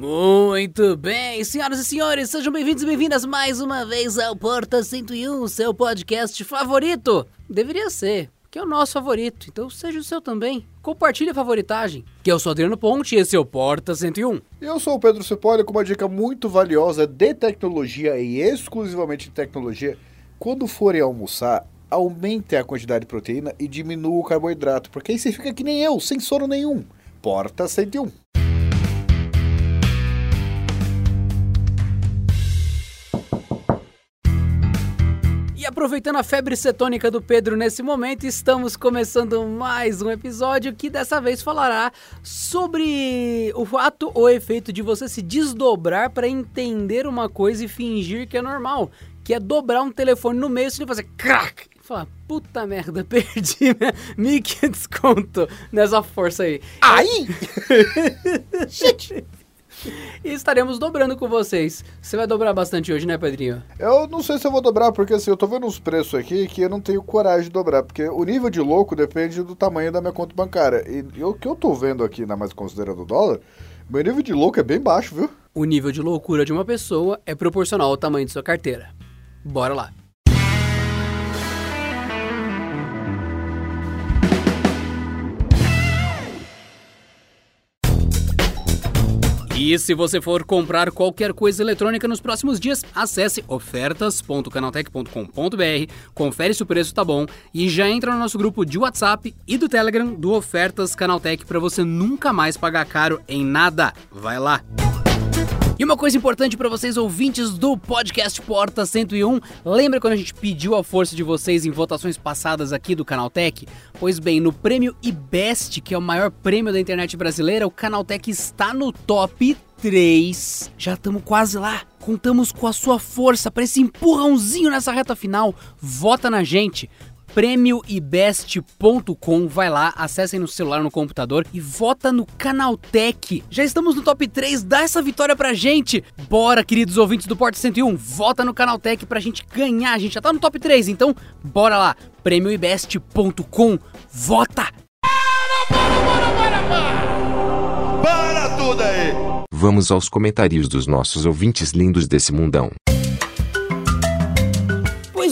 Muito bem, senhoras e senhores, sejam bem-vindos e bem-vindas mais uma vez ao Porta 101, seu podcast favorito. Deveria ser, que é o nosso favorito, então seja o seu também. Compartilhe a favoritagem. Que eu sou Adriano Ponte e esse é o Porta 101. Eu sou o Pedro Cepoli com uma dica muito valiosa de tecnologia e exclusivamente de tecnologia. Quando forem almoçar, aumente a quantidade de proteína e diminua o carboidrato, porque aí você fica que nem eu, sem sono nenhum. Porta 101. Aproveitando a febre cetônica do Pedro nesse momento, estamos começando mais um episódio que dessa vez falará sobre o ato ou efeito de você se desdobrar para entender uma coisa e fingir que é normal, que é dobrar um telefone no meio e fazer crack. Fala, puta merda, perdi minha, que desconto nessa força aí. Aí! Shit! E estaremos dobrando com vocês. Você vai dobrar bastante hoje, né, Pedrinho? Eu não sei se eu vou dobrar, porque assim, eu tô vendo uns preços aqui que eu não tenho coragem de dobrar, porque o nível de louco depende do tamanho da minha conta bancária. E o que eu tô vendo aqui, na mais considerando o dólar, meu nível de louco é bem baixo, viu? O nível de loucura de uma pessoa é proporcional ao tamanho de sua carteira. Bora lá. E se você for comprar qualquer coisa eletrônica nos próximos dias, acesse ofertas.canaltech.com.br, confere se o preço tá bom e já entra no nosso grupo de WhatsApp e do Telegram do Ofertas Canaltech para você nunca mais pagar caro em nada. Vai lá! E uma coisa importante para vocês ouvintes do podcast Porta 101, lembra quando a gente pediu a força de vocês em votações passadas aqui do Canaltech? Pois bem, no prêmio IBEST, que é o maior prêmio da internet brasileira, o Canaltech está no top 3. Já estamos quase lá. Contamos com a sua força para esse empurrãozinho nessa reta final. Vota na gente prêmioibest.com. Vai lá, acessem no celular, no computador e vota no Canaltech. Já estamos no top 3, dá essa vitória pra gente. Bora, queridos ouvintes do Porta 101, vota no Canaltech pra gente ganhar. A gente já tá no top 3, então bora lá, prêmioibest.com. Vota! Bora, bora, bora, bora! Para tudo aí! Vamos aos comentários dos nossos ouvintes lindos desse mundão.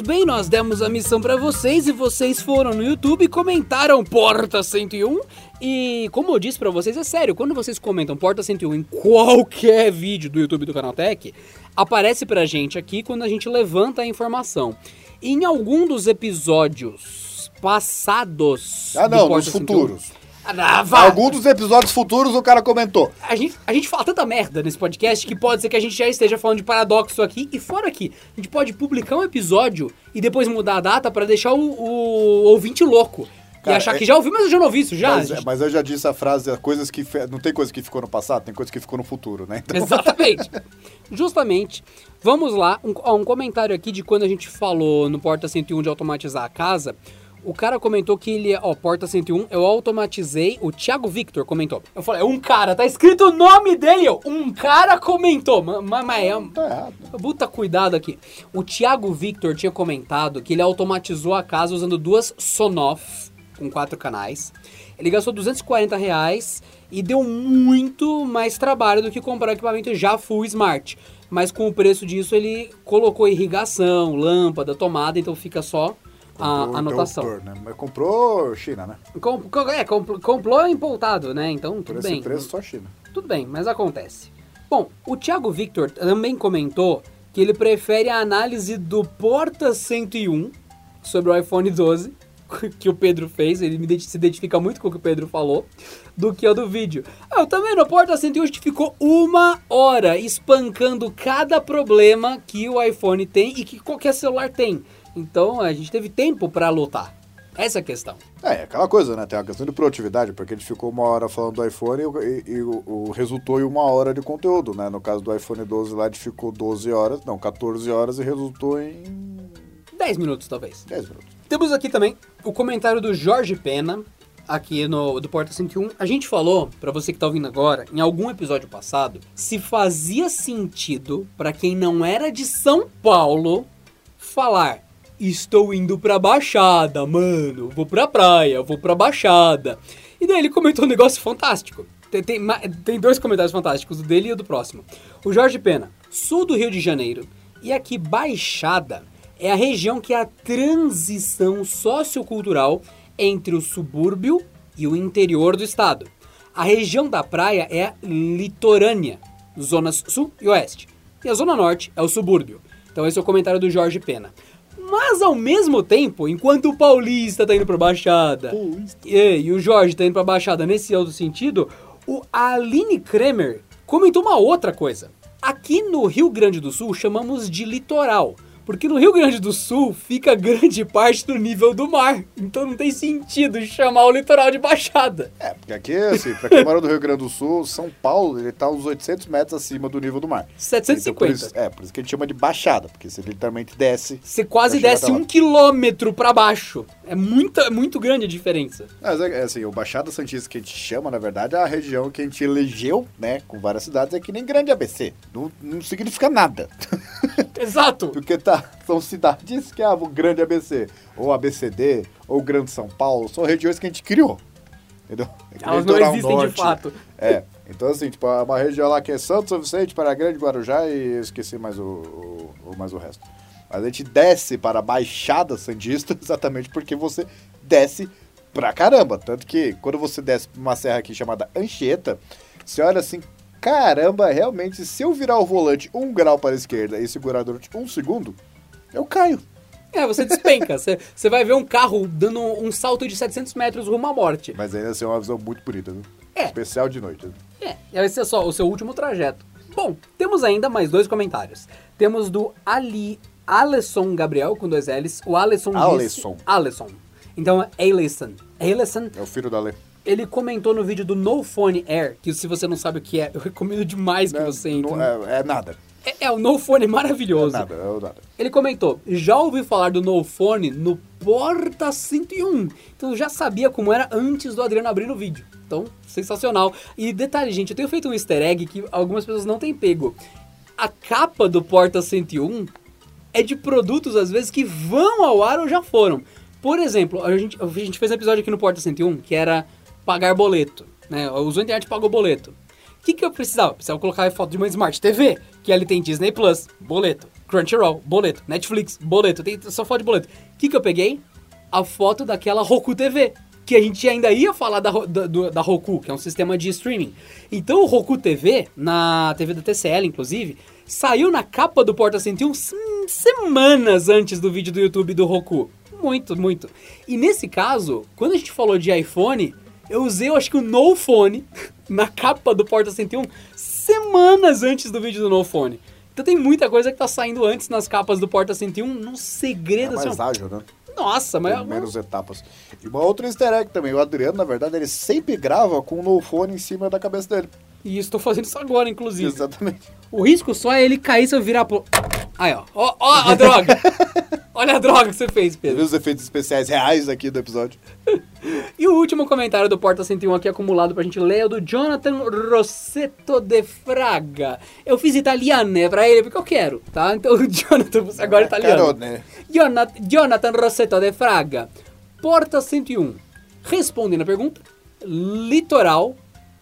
Bem, nós demos a missão para vocês e vocês foram no YouTube e comentaram Porta 101. E como eu disse para vocês, é sério, quando vocês comentam Porta 101 em qualquer vídeo do YouTube do Canaltech, aparece pra gente aqui quando a gente levanta a informação. E em algum dos episódios passados. Ah, não, nos futuros. Ah, Algum dos episódios futuros o cara comentou. A gente, a gente fala tanta merda nesse podcast que pode ser que a gente já esteja falando de paradoxo aqui e fora aqui. A gente pode publicar um episódio e depois mudar a data para deixar o, o, ouvinte louco. Cara, e achar é... que já ouviu, mas eu já não ouvi isso já. Mas, gente... mas eu já disse a frase, coisas que. Não tem coisa que ficou no passado, tem coisa que ficou no futuro, né? Então... Exatamente. Justamente. Vamos lá, um, ó, um comentário aqui de quando a gente falou no Porta 101 de automatizar a casa. O cara comentou que ele, ó, Porta 101, eu automatizei, o Thiago Victor comentou. Eu falei, um cara, tá escrito o nome dele, ó, um cara comentou. Mas, mas é, tá errado. Puta cuidado aqui. O Thiago Victor tinha comentado que ele automatizou a casa usando duas Sonoff com quatro canais. Ele gastou 240 reais e deu muito mais trabalho do que comprar equipamento já full smart. Mas com o preço disso ele colocou irrigação, lâmpada, tomada, então fica só a anotação. né? Mas comprou China, né? Com, é, comp, comprou importado, né? Então, tudo Por bem. Esse preço, só China. Tudo bem, mas acontece. Bom, o Thiago Victor também comentou que ele prefere a análise do Porta 101 sobre o iPhone 12 que o Pedro fez, ele se identifica muito com o que o Pedro falou, do que o do vídeo. Ah, eu também no Porta 101 a gente ficou uma hora espancando cada problema que o iPhone tem e que qualquer celular tem. Então a gente teve tempo para lutar. Essa é a questão. É, é, aquela coisa, né? Tem a questão de produtividade, porque ele ficou uma hora falando do iPhone e, e, e o, o, resultou em uma hora de conteúdo, né? No caso do iPhone 12 lá, ele ficou 12 horas, não, 14 horas e resultou em... 10 minutos, talvez. 10 minutos. Temos aqui também o comentário do Jorge Pena, aqui no do Porta 101. A gente falou, para você que tá ouvindo agora, em algum episódio passado, se fazia sentido para quem não era de São Paulo falar Estou indo pra Baixada, mano. Vou pra praia, vou pra Baixada. E daí ele comentou um negócio fantástico. Tem, tem, tem dois comentários fantásticos, o dele e o do próximo. O Jorge Pena, sul do Rio de Janeiro. E aqui, Baixada é a região que é a transição sociocultural entre o subúrbio e o interior do estado. A região da praia é a litorânea, zonas sul e oeste. E a zona norte é o subúrbio. Então esse é o comentário do Jorge Pena. Mas ao mesmo tempo, enquanto o paulista tá indo pra Baixada e, e o Jorge tá indo pra Baixada nesse outro sentido, o Aline Kremer comentou uma outra coisa. Aqui no Rio Grande do Sul chamamos de litoral. Porque no Rio Grande do Sul fica grande parte do nível do mar. Então não tem sentido chamar o litoral de Baixada. É, porque aqui, assim, pra quem mora no Rio Grande do Sul, São Paulo, ele tá uns 800 metros acima do nível do mar. 750. Então, por isso, é, por isso que a gente chama de baixada, porque você literalmente desce. Você quase desce um quilômetro pra baixo. É muita, é muito grande a diferença. Mas é, é assim, o Baixada Santista que a gente chama, na verdade, é a região que a gente elegeu, né, com várias cidades, é que nem grande ABC. Não, não significa nada. Exato. Porque tá, são cidades que é o grande ABC, ou ABCD, ou Grande São Paulo, são regiões que a gente criou. Entendeu? É Elas não existem de Norte. fato. É. Então, assim, tipo, é uma região lá que é Santos, São Vicente, Para Grande, Guarujá e esqueci mais o, o, o- mais o resto. Mas a gente desce para a Baixada Santista exatamente porque você desce pra caramba. Tanto que quando você desce pra uma serra aqui chamada Anchieta, você olha assim, caramba, realmente, se eu virar o volante um grau para a esquerda e segurar durante um segundo, eu caio. É, você despenca. Você você vai ver um carro dando um salto de 700 metros rumo à morte. Mas ainda assim é uma visão muito bonita, viu? É. Especial de noite. viu? É, esse é só o seu último trajeto. Bom, temos ainda mais dois comentários. Temos do Ali Alisson Gabriel, com dois L's. O Alisson disse... Alisson. Alisson. Então é Alisson. Alisson. É o filho da lei. Ele comentou no vídeo do No Phone Air, que se você não sabe o que é, eu recomendo demais que Não- você entre. não- é, é nada. É, é o No Phone É maravilhoso. nada, é o nada. Ele comentou: já ouvi falar do No Phone no Porta 101. Então eu já sabia como era antes do Adriano abrir no vídeo. Então, sensacional. E detalhe, gente, eu tenho feito um easter egg que algumas pessoas não têm pego. A capa do Porta 101 é de produtos, às vezes, que vão ao ar ou já foram. Por exemplo, a gente, a gente fez um episódio aqui no Porta 101 que era pagar boleto. Né? Usou a internet e pagou boleto. O que, que eu precisava? Precisava colocar foto de uma Smart TV, que ali tem Disney Plus, boleto. Crunchyroll, boleto. Netflix, boleto. Tem só foto de boleto. O que, que eu peguei? A foto daquela Roku TV. Que a gente ainda ia falar da, da, da Roku, que é um sistema de streaming. Então o Roku TV, na TV da TCL inclusive, saiu na capa do Porta 101 s- semanas antes do vídeo do YouTube do Roku. Muito, muito. E nesse caso, quando a gente falou de iPhone, eu usei, eu acho que o No Phone na capa do Porta 101 semanas antes do vídeo do No Phone. Então tem muita coisa que tá saindo antes nas capas do Porta 101, num É segredo mais assim. ágil, né? Nossa, mas Tem menos etapas. E uma outra easter egg também. O Adriano, na verdade, ele sempre grava com o no phone em cima da cabeça dele. E estou fazendo isso agora, inclusive. Exatamente. O risco só é ele cair se eu virar pro. Aí, ó. Ó, ó a droga! Olha a droga que você fez, Pedro. viu os efeitos especiais reais aqui do episódio? E o último comentário do Porta 101 aqui acumulado pra gente ler é o do Jonathan Rossetto de Fraga. Eu fiz italiano, né, pra ele, porque eu quero, tá? Então, Jonathan, você agora é italiano. Carone. Jonathan, Jonathan Rossetto de Fraga. Porta 101. Respondendo a pergunta, litoral,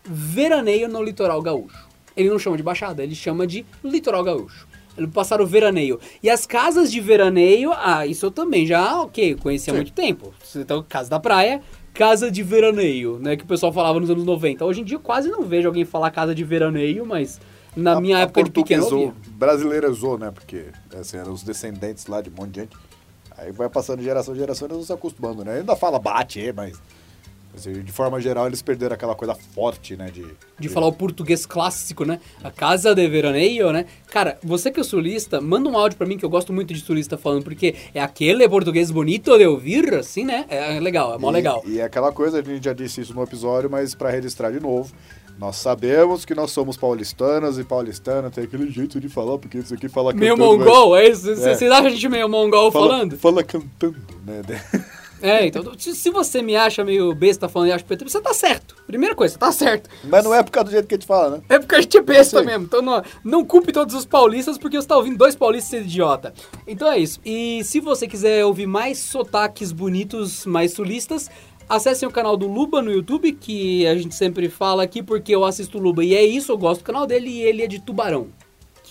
veraneio no litoral gaúcho. Ele não chama de baixada, ele chama de litoral gaúcho. Ele passaram o veraneio. E as casas de veraneio, ah, isso eu também já, ok, conheci há muito tempo. Então, casa da praia, casa de veraneio, né, que o pessoal falava nos anos 90. Hoje em dia eu quase não vejo alguém falar casa de veraneio, mas na A- minha a época de pequeno brasileirizou, né? Porque assim, eram os descendentes lá de um monte de gente. Aí vai passando de geração em geração e eles vão se acostumando, né? Ainda fala bate, mas de forma geral eles perderam aquela coisa forte, né? De, de falar o português clássico, né? A casa de veraneio, né? Cara, você que é sulista, manda um áudio pra mim que eu gosto muito de sulista falando, porque é aquele português bonito de ouvir, assim, né? É legal, é mó E- legal. E é aquela coisa, a gente já disse isso no episódio, mas pra registrar de novo, nós sabemos que nós somos paulistanas e paulistana tem aquele jeito de falar, porque isso aqui fala Meio cantando, mongol, é isso? Vocês É. acham a gente meio mongol mas fala, falando? Fala cantando, né? É, então, se você me acha meio besta falando e acha PT, você tá certo. Primeira coisa, você tá certo. mas não é por causa do jeito que a gente fala, né? É porque a gente é besta mesmo. Então não, não culpe todos os paulistas porque você tá ouvindo dois paulistas ser idiota. Então é isso. E se você quiser ouvir mais sotaques bonitos, mais sulistas, Acessem o canal do Luba no YouTube, que a gente sempre fala aqui porque eu assisto o Luba e é isso, eu gosto do canal dele e ele é de Tubarão.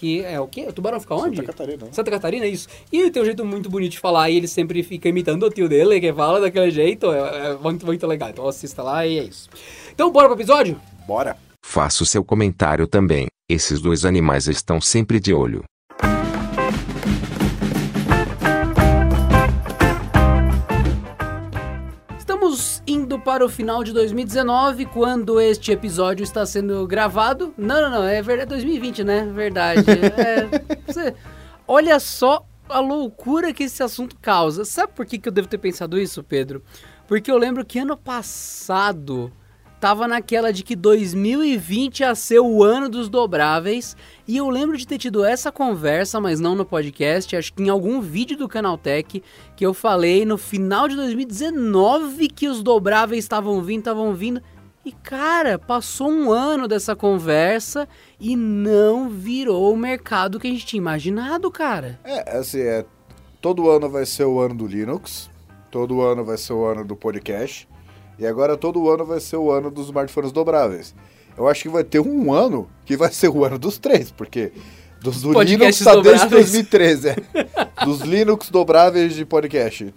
Que é o quê? O Tubarão fica onde? Santa Catarina. né? Santa Catarina, é isso. E ele tem um jeito muito bonito de falar e ele sempre fica imitando o tio dele, que fala daquele jeito. É, é muito, muito legal. Então assista lá e é isso. Então bora pro episódio? Bora. Faça o seu comentário também. Esses dois animais estão sempre de olho. Para o final de 2019, quando este episódio está sendo gravado. Não, não, não, é verdade, 2020, né? Verdade. É, você- olha só a loucura que esse assunto causa. Sabe por que, que eu devo ter pensado isso, Pedro? Porque eu lembro que ano passado tava naquela de que 2020 ia ser o ano dos dobráveis. E eu lembro de ter tido essa conversa, mas não no podcast, acho que em algum vídeo do Canaltech, que eu falei no final de 2019 que os dobráveis estavam vindo, estavam vindo. E cara, passou um ano dessa conversa e não virou o mercado que a gente tinha imaginado, cara. É, assim, é, todo ano vai ser o ano do Linux, todo ano vai ser o ano do podcast, e agora todo ano vai ser o ano dos smartphones dobráveis. Eu acho que vai ter um ano que vai ser o ano dos três, porque dos do Linux tá desde dobráveis. 2013, é. Dos Linux dobráveis de podcast.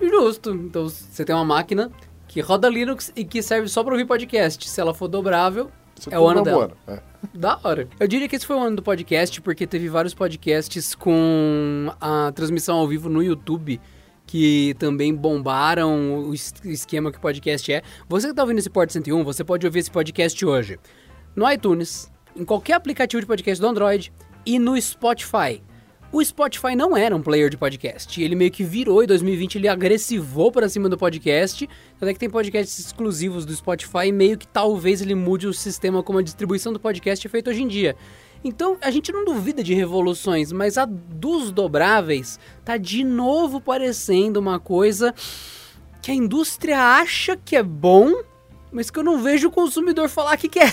Justo. Então você tem uma máquina que roda Linux e que serve só para ouvir podcast. Se ela for dobrável, Isso é o ano tudo dela. bom, é. Da hora. Eu diria que esse foi o ano do podcast, porque teve vários podcasts com a transmissão ao vivo no YouTube que também bombaram o es- esquema que o podcast é. Você que tá ouvindo esse Porta 101, você pode ouvir esse podcast hoje no iTunes, em qualquer aplicativo de podcast do Android e no Spotify. O Spotify não era um player de podcast. Ele meio que virou em 2020, ele agressivou para cima do podcast. Até que tem podcasts exclusivos do Spotify e meio que talvez ele mude o sistema como a distribuição do podcast é feita hoje em dia. Então a gente não duvida de revoluções, mas a dos dobráveis tá de novo parecendo uma coisa que a indústria acha que é bom, mas que eu não vejo o consumidor falar que quer.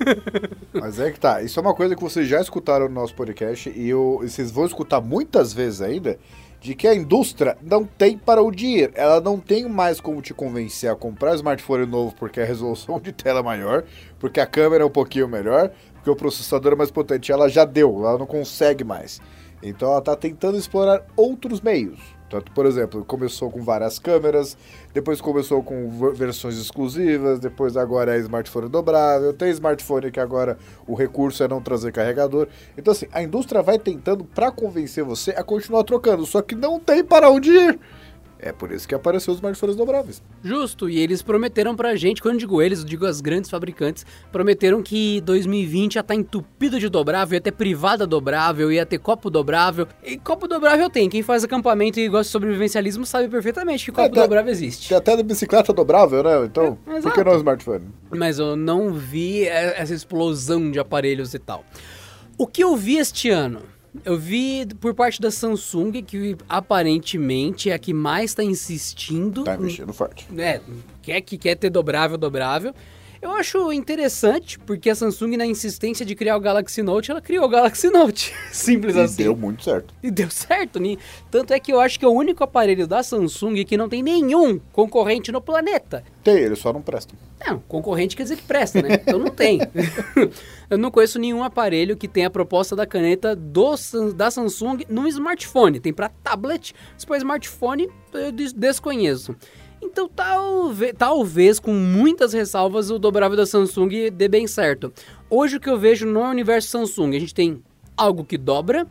Mas é que tá. Isso é uma coisa que vocês já escutaram no nosso podcast e, eu, e vocês vão escutar muitas vezes ainda, de que a indústria não tem para o dinheiro. Ela não tem mais como te convencer a comprar smartphone novo porque a resolução de tela é maior, porque a câmera é um pouquinho melhor, porque o processador é mais potente. Ela já deu, ela não consegue mais. Então ela tá tentando explorar outros meios. Tanto, por exemplo, começou com várias câmeras, depois começou com ver- versões exclusivas, depois agora é smartphone dobrável, tem smartphone que agora o recurso é não trazer carregador. Então assim, a indústria vai tentando para convencer você a continuar trocando, só que não tem para onde ir. É por isso que apareceu os smartphones dobráveis. Justo, e eles prometeram pra gente, quando eu digo eles, eu digo as grandes fabricantes, prometeram que 2020 ia estar entupido de dobrável, ia ter privada dobrável, ia ter copo dobrável. E copo dobrável tem, quem faz acampamento e gosta de sobrevivencialismo sabe perfeitamente que copo É, tá- dobrável existe. Tem até da bicicleta dobrável, né? Então, É, por que não smartphone? Mas eu não vi e- essa explosão de aparelhos e tal. O que eu vi este ano? Eu vi por parte da Samsung, que aparentemente é a que mais está insistindo Tá em- investindo forte. é, quer que quer ter dobrável, dobrável. Eu acho interessante, porque a Samsung, na insistência de criar o Galaxy Note, ela criou o Galaxy Note. Simples E assim. deu muito certo. E deu certo, né? Tanto é que eu acho que é o único aparelho da Samsung que não tem nenhum concorrente no planeta. Tem, eles só não prestam. Não, concorrente quer dizer que presta, né? Então não tem. eu não conheço nenhum aparelho que tenha a proposta da caneta do, da Samsung num smartphone. Tem para tablet, mas para smartphone eu des- desconheço. Então talvez, talvez, com muitas ressalvas, o dobrável da Samsung dê bem certo. Hoje o que eu vejo no universo Samsung, a gente tem algo que dobra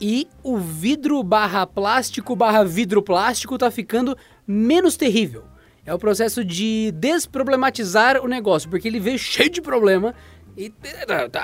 e o vidro barra plástico barra vidro plástico tá ficando menos terrível. É o processo de desproblematizar o negócio, porque ele veio cheio de problema. E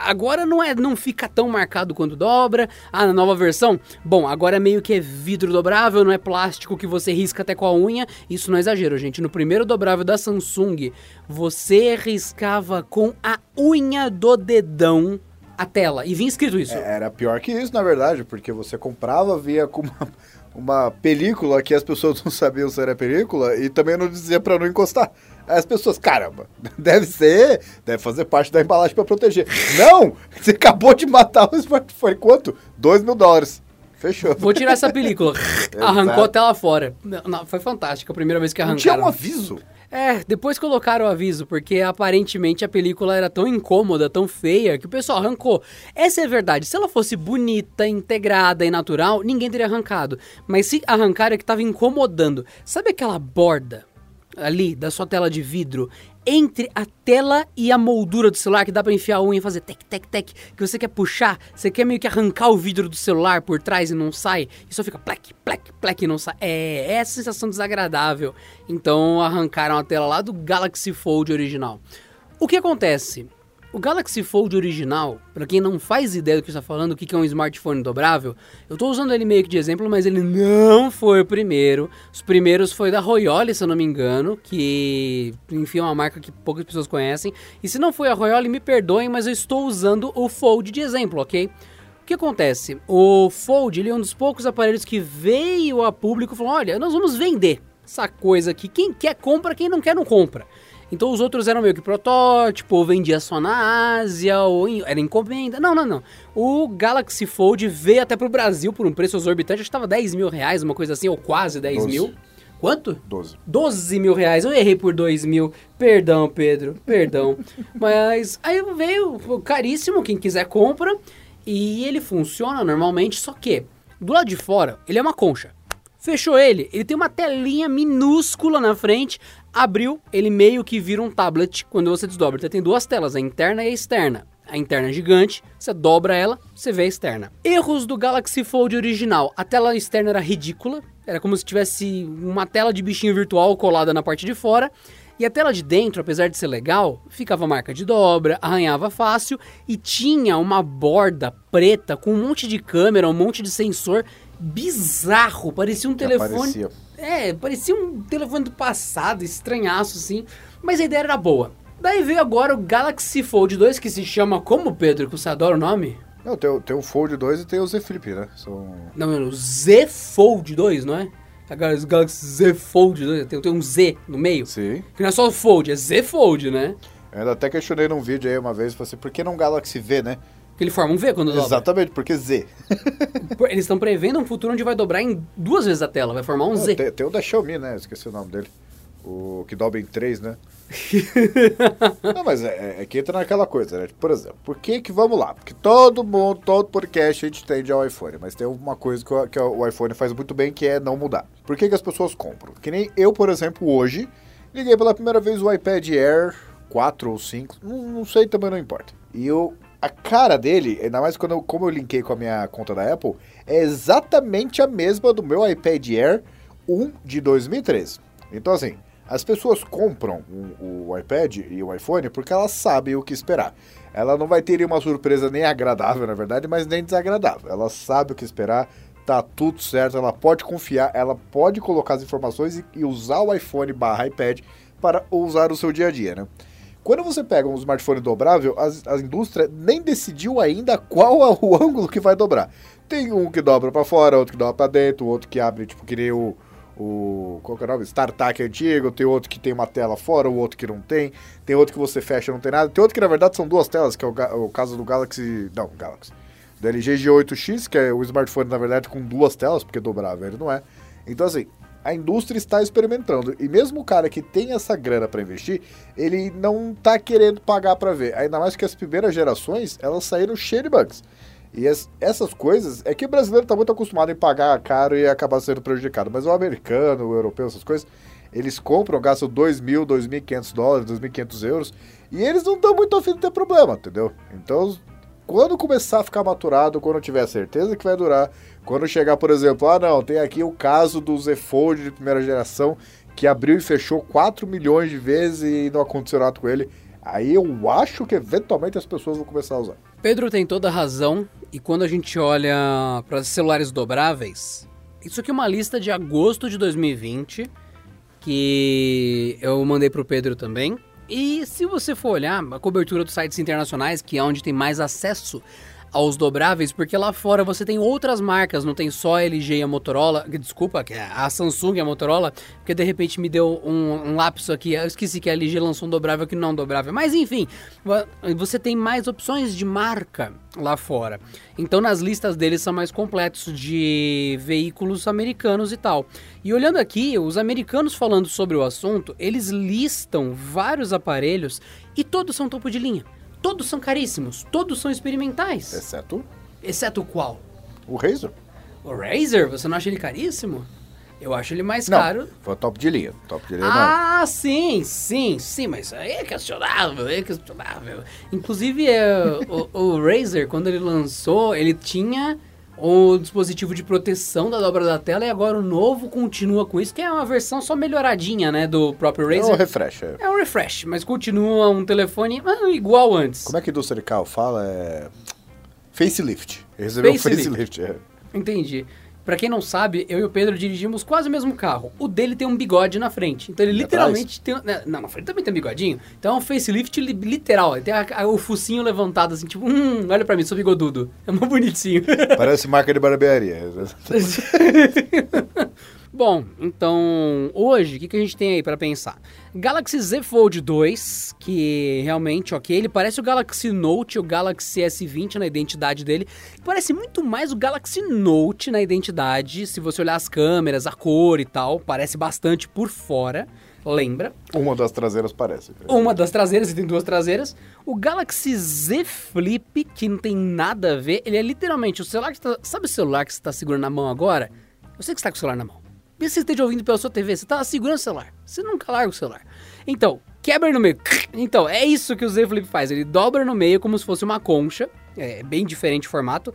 agora não é, não fica tão marcado quando dobra. Ah, na nova versão, bom, agora meio que é vidro dobrável, não é plástico que você risca até com a unha. Isso não é exagero, gente. No primeiro dobrável da Samsung, você riscava com a unha do dedão a tela e vinha escrito isso. É, Era pior que isso, na verdade, porque você comprava, via com uma, uma película que as pessoas não sabiam se era película e também não dizia pra não encostar. As pessoas, caramba, deve ser, deve fazer parte da embalagem pra proteger. Não! Você acabou de matar o smartphone. Quanto? 2 mil dólares. Fechou. Vou tirar essa película. Arrancou a tela fora. Não, foi fantástico a primeira vez que Não tinha arrancaram. um aviso. É, depois colocaram o aviso, porque aparentemente a película era tão incômoda, tão feia, que o pessoal arrancou. Essa é a verdade. Se ela fosse bonita, integrada e natural, ninguém teria arrancado. Mas se arrancaram é que tava incomodando. Sabe aquela borda ali da sua tela de vidro? Entre a tela e a moldura do celular, que dá pra enfiar a unha e fazer tec, tec, tec, que você quer puxar, você quer meio que arrancar o vidro do celular por trás e não sai, e só fica plec, plec, plec e não sai. É, é essa sensação desagradável. Então arrancaram a tela lá do Galaxy Fold original. O que acontece? O Galaxy Fold original, pra quem não faz ideia do que está falando, o que é um smartphone dobrável, eu tô usando ele meio que de exemplo, mas ele não foi o primeiro. Os primeiros foi da Royole, se eu não me engano, que enfim é uma marca que poucas pessoas conhecem. E se não foi a Royole, me perdoem, mas eu estou usando o Fold de exemplo, ok? O que acontece? O Fold ele é um dos poucos aparelhos que veio a público e falou: olha, nós vamos vender essa coisa aqui. Quem quer compra, quem não quer não compra. Então os outros eram meio que protótipo, ou vendia só na Ásia, ou em- era encomenda. Não, não, não. O Galaxy Fold veio até pro Brasil por um preço exorbitante, acho que tava 10 mil reais, uma coisa assim, ou quase 10 Doze. mil. Quanto? 12. 12 mil reais. Eu errei por 2 mil. Perdão, Pedro. Perdão. Mas aí veio caríssimo. Quem quiser compra. E ele funciona normalmente. Só que do lado de fora, ele é uma concha. Fechou ele. Ele tem uma telinha minúscula na frente. Abriu, ele meio que vira um tablet quando você desdobra. Então tem duas telas, a interna e a externa. A interna é gigante, você dobra ela, você vê a externa. Erros do Galaxy Fold original. A tela externa era ridícula, era como se tivesse uma tela de bichinho virtual colada na parte de fora. E a tela de dentro, apesar de ser legal, ficava marca de dobra, arranhava fácil e tinha uma borda preta com um monte de câmera, um monte de sensor bizarro, parecia um telefone. aparecia. É, parecia um telefone do passado, estranhaço assim, mas a ideia era boa. Daí veio agora o Galaxy Fold 2, que se chama como, Pedro? Que você adora o nome? Não, tem, o- tem o Fold 2 e tem o Z Flip, né? São... Não, não, o Z Fold 2, não é? Agora, o Galaxy Z Fold 2, tem, tem um Z no meio. Sim. Que não é só o Fold, é Z Fold, né? Eu ainda até questionei num vídeo aí uma vez, falei assim, por que não Galaxy V, né? Que ele forma um V quando dobra. Exatamente, porque Z. Eles estão prevendo um futuro onde vai dobrar em duas vezes a tela, vai formar um Z. Tem, tem o da Xiaomi, né? Esqueci o nome dele. O que dobra em 3, né? Não, mas é, é que entra naquela coisa, né? Por exemplo, por que que, vamos lá, porque todo mundo, todo podcast a gente tende ao iPhone, mas tem uma coisa que, o- que o iPhone faz muito bem, que é não mudar. Por que que as pessoas compram? Que nem eu, por exemplo, hoje, liguei pela primeira vez o iPad Air 4 ou 5, não, não sei, também não importa. E eu, a cara dele, ainda mais quando eu, como eu linkei com a minha conta da Apple, é exatamente a mesma do meu iPad Air 1 de 2013. Então assim, as pessoas compram o, o iPad e o iPhone porque elas sabem o que esperar. Ela não vai ter uma surpresa nem agradável, na verdade, mas nem desagradável. Ela sabe o que esperar, tá tudo certo, ela pode confiar, ela pode colocar as informações e, e usar o iPhone barra iPad para usar o seu dia a dia, né? Quando você pega um smartphone dobrável, as- a, indústria nem decidiu ainda qual é o ângulo que vai dobrar. Tem um que dobra para fora, outro que dobra para dentro, outro que abre, tipo, que nem o, o qual que é o nome? StarTAC antigo, tem outro que tem uma tela fora, o outro que não tem, tem outro que você fecha não tem nada, tem outro que na verdade são duas telas, que é o, o caso do Galaxy, não, Galaxy, do LG G8X, que é o smartphone na verdade com duas telas, porque dobrável ele não é. Então assim, a indústria está experimentando e mesmo o cara que tem essa grana para investir, ele não tá querendo pagar para ver. Ainda mais que as primeiras gerações, elas saíram cheias de bugs. E es- essas coisas, é que o brasileiro está muito acostumado em pagar caro e acabar sendo prejudicado. Mas o americano, o europeu, essas coisas, eles compram, gastam 2 mil, 2.500 dólares, 2.500 euros, e eles não estão muito afim de ter problema, entendeu? Então, quando começar a ficar maturado, quando tiver certeza que vai durar, quando chegar, por exemplo, ah não, tem aqui o caso do Z Fold de primeira geração, que abriu e fechou 4 milhões de vezes e não aconteceu nada com ele, aí eu acho que eventualmente as pessoas vão começar a usar. Pedro tem toda a razão. E quando a gente olha para celulares dobráveis, isso aqui é uma lista de agosto de 2020 que eu mandei pro Pedro também. E se você for olhar a cobertura dos sites internacionais, que é onde tem mais acesso aos dobráveis, porque lá fora você tem outras marcas, não tem só a LG e a Motorola, desculpa, é a Samsung e a Motorola, porque de repente me deu um, um lapso aqui, eu esqueci que a LG lançou um dobrável que não é um dobrável, mas enfim, você tem mais opções de marca lá fora. Então nas listas deles são mais completos de veículos americanos e tal. E olhando aqui, os americanos falando sobre o assunto, eles listam vários aparelhos e todos são topo de linha. Todos são caríssimos, todos são experimentais. Exceto Exceto qual? o Razer. O Razer, você não acha ele caríssimo? Eu acho ele mais Não, caro. foi top de linha. Top de linha não. Ah, sim, sim, sim, mas aí é questionável, é questionável. Inclusive, é, o, o Razer, quando ele lançou, ele tinha o dispositivo de proteção da dobra da tela e agora o novo continua com isso, que é uma versão só melhoradinha, né, do próprio É um Razer. refresh. é. É um refresh, mas continua um telefone ah, igual antes. Como é que a indústria de carro fala? É... Facelift. Ele recebeu um Facelift. facelift. é. Entendi. Pra quem não sabe, eu e o Pedro dirigimos quase o mesmo carro. O dele tem um bigode na frente. Então ele E literalmente tem. né, Não, na frente também tem um bigodinho. Então é um facelift li- literal. Ele tem a- a- o focinho levantado assim, tipo, hum, olha pra mim, sou bigodudo. É muito bonitinho. Parece marca de barbearia. Bom, então hoje o que, que a gente tem aí pra pensar? Galaxy Z Fold 2, que realmente, ok, ele parece o Galaxy Note, o Galaxy S20 na identidade dele. Parece muito mais o Galaxy Note na identidade, se você olhar as câmeras, a cor e tal, parece bastante por fora, lembra? Uma das traseiras parece. Uma das traseiras, e tem duas traseiras. O Galaxy Z Flip, que não tem nada a ver, ele é literalmente o celular que tá, Sabe o celular que você está segurando na mão agora? Eu sei que você está com o celular na mão. Mesmo que você esteja ouvindo pela sua TV, você está segurando o celular. Você nunca larga o celular. Então, quebra no meio. Então, é isso que o Z Flip faz. Ele dobra no meio como se fosse uma concha. É bem diferente o formato.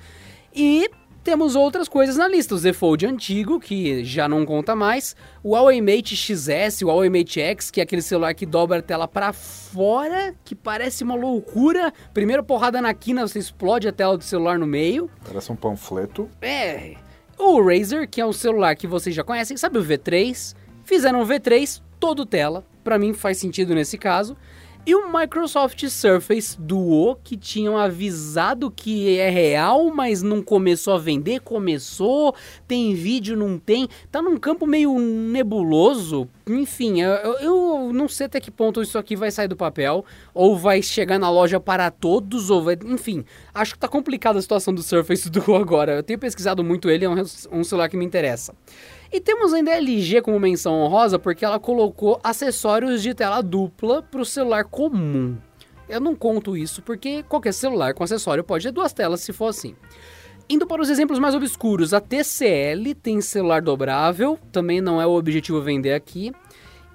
E temos outras coisas na lista. O Z Fold antigo, que já não conta mais. O Huawei Mate XS, o Huawei Mate X, que é aquele celular que dobra a tela pra fora, que parece uma loucura. Primeira porrada na quina, você explode a tela do celular no meio. Parece um panfleto. É. O Razer, que é um celular que vocês já conhecem, sabe o V3? Fizeram o V3 todo tela, pra mim faz sentido nesse caso. E o Microsoft Surface Duo, que tinham avisado que é real, mas não começou a vender, começou, tem vídeo, não tem, tá num campo meio nebuloso. Enfim, eu, eu- não sei até que ponto isso aqui vai sair do papel, ou vai chegar na loja para todos, ou vai. Enfim, acho que tá complicada a situação do Surface Duo agora. Eu tenho pesquisado muito ele, é um, um celular que me interessa. E temos ainda a LG como menção honrosa porque ela colocou acessórios de tela dupla para o celular comum. Eu não conto isso porque qualquer celular com acessório pode ter duas telas se for assim. Indo para os exemplos mais obscuros, a TCL tem celular dobrável, também não é o objetivo vender aqui.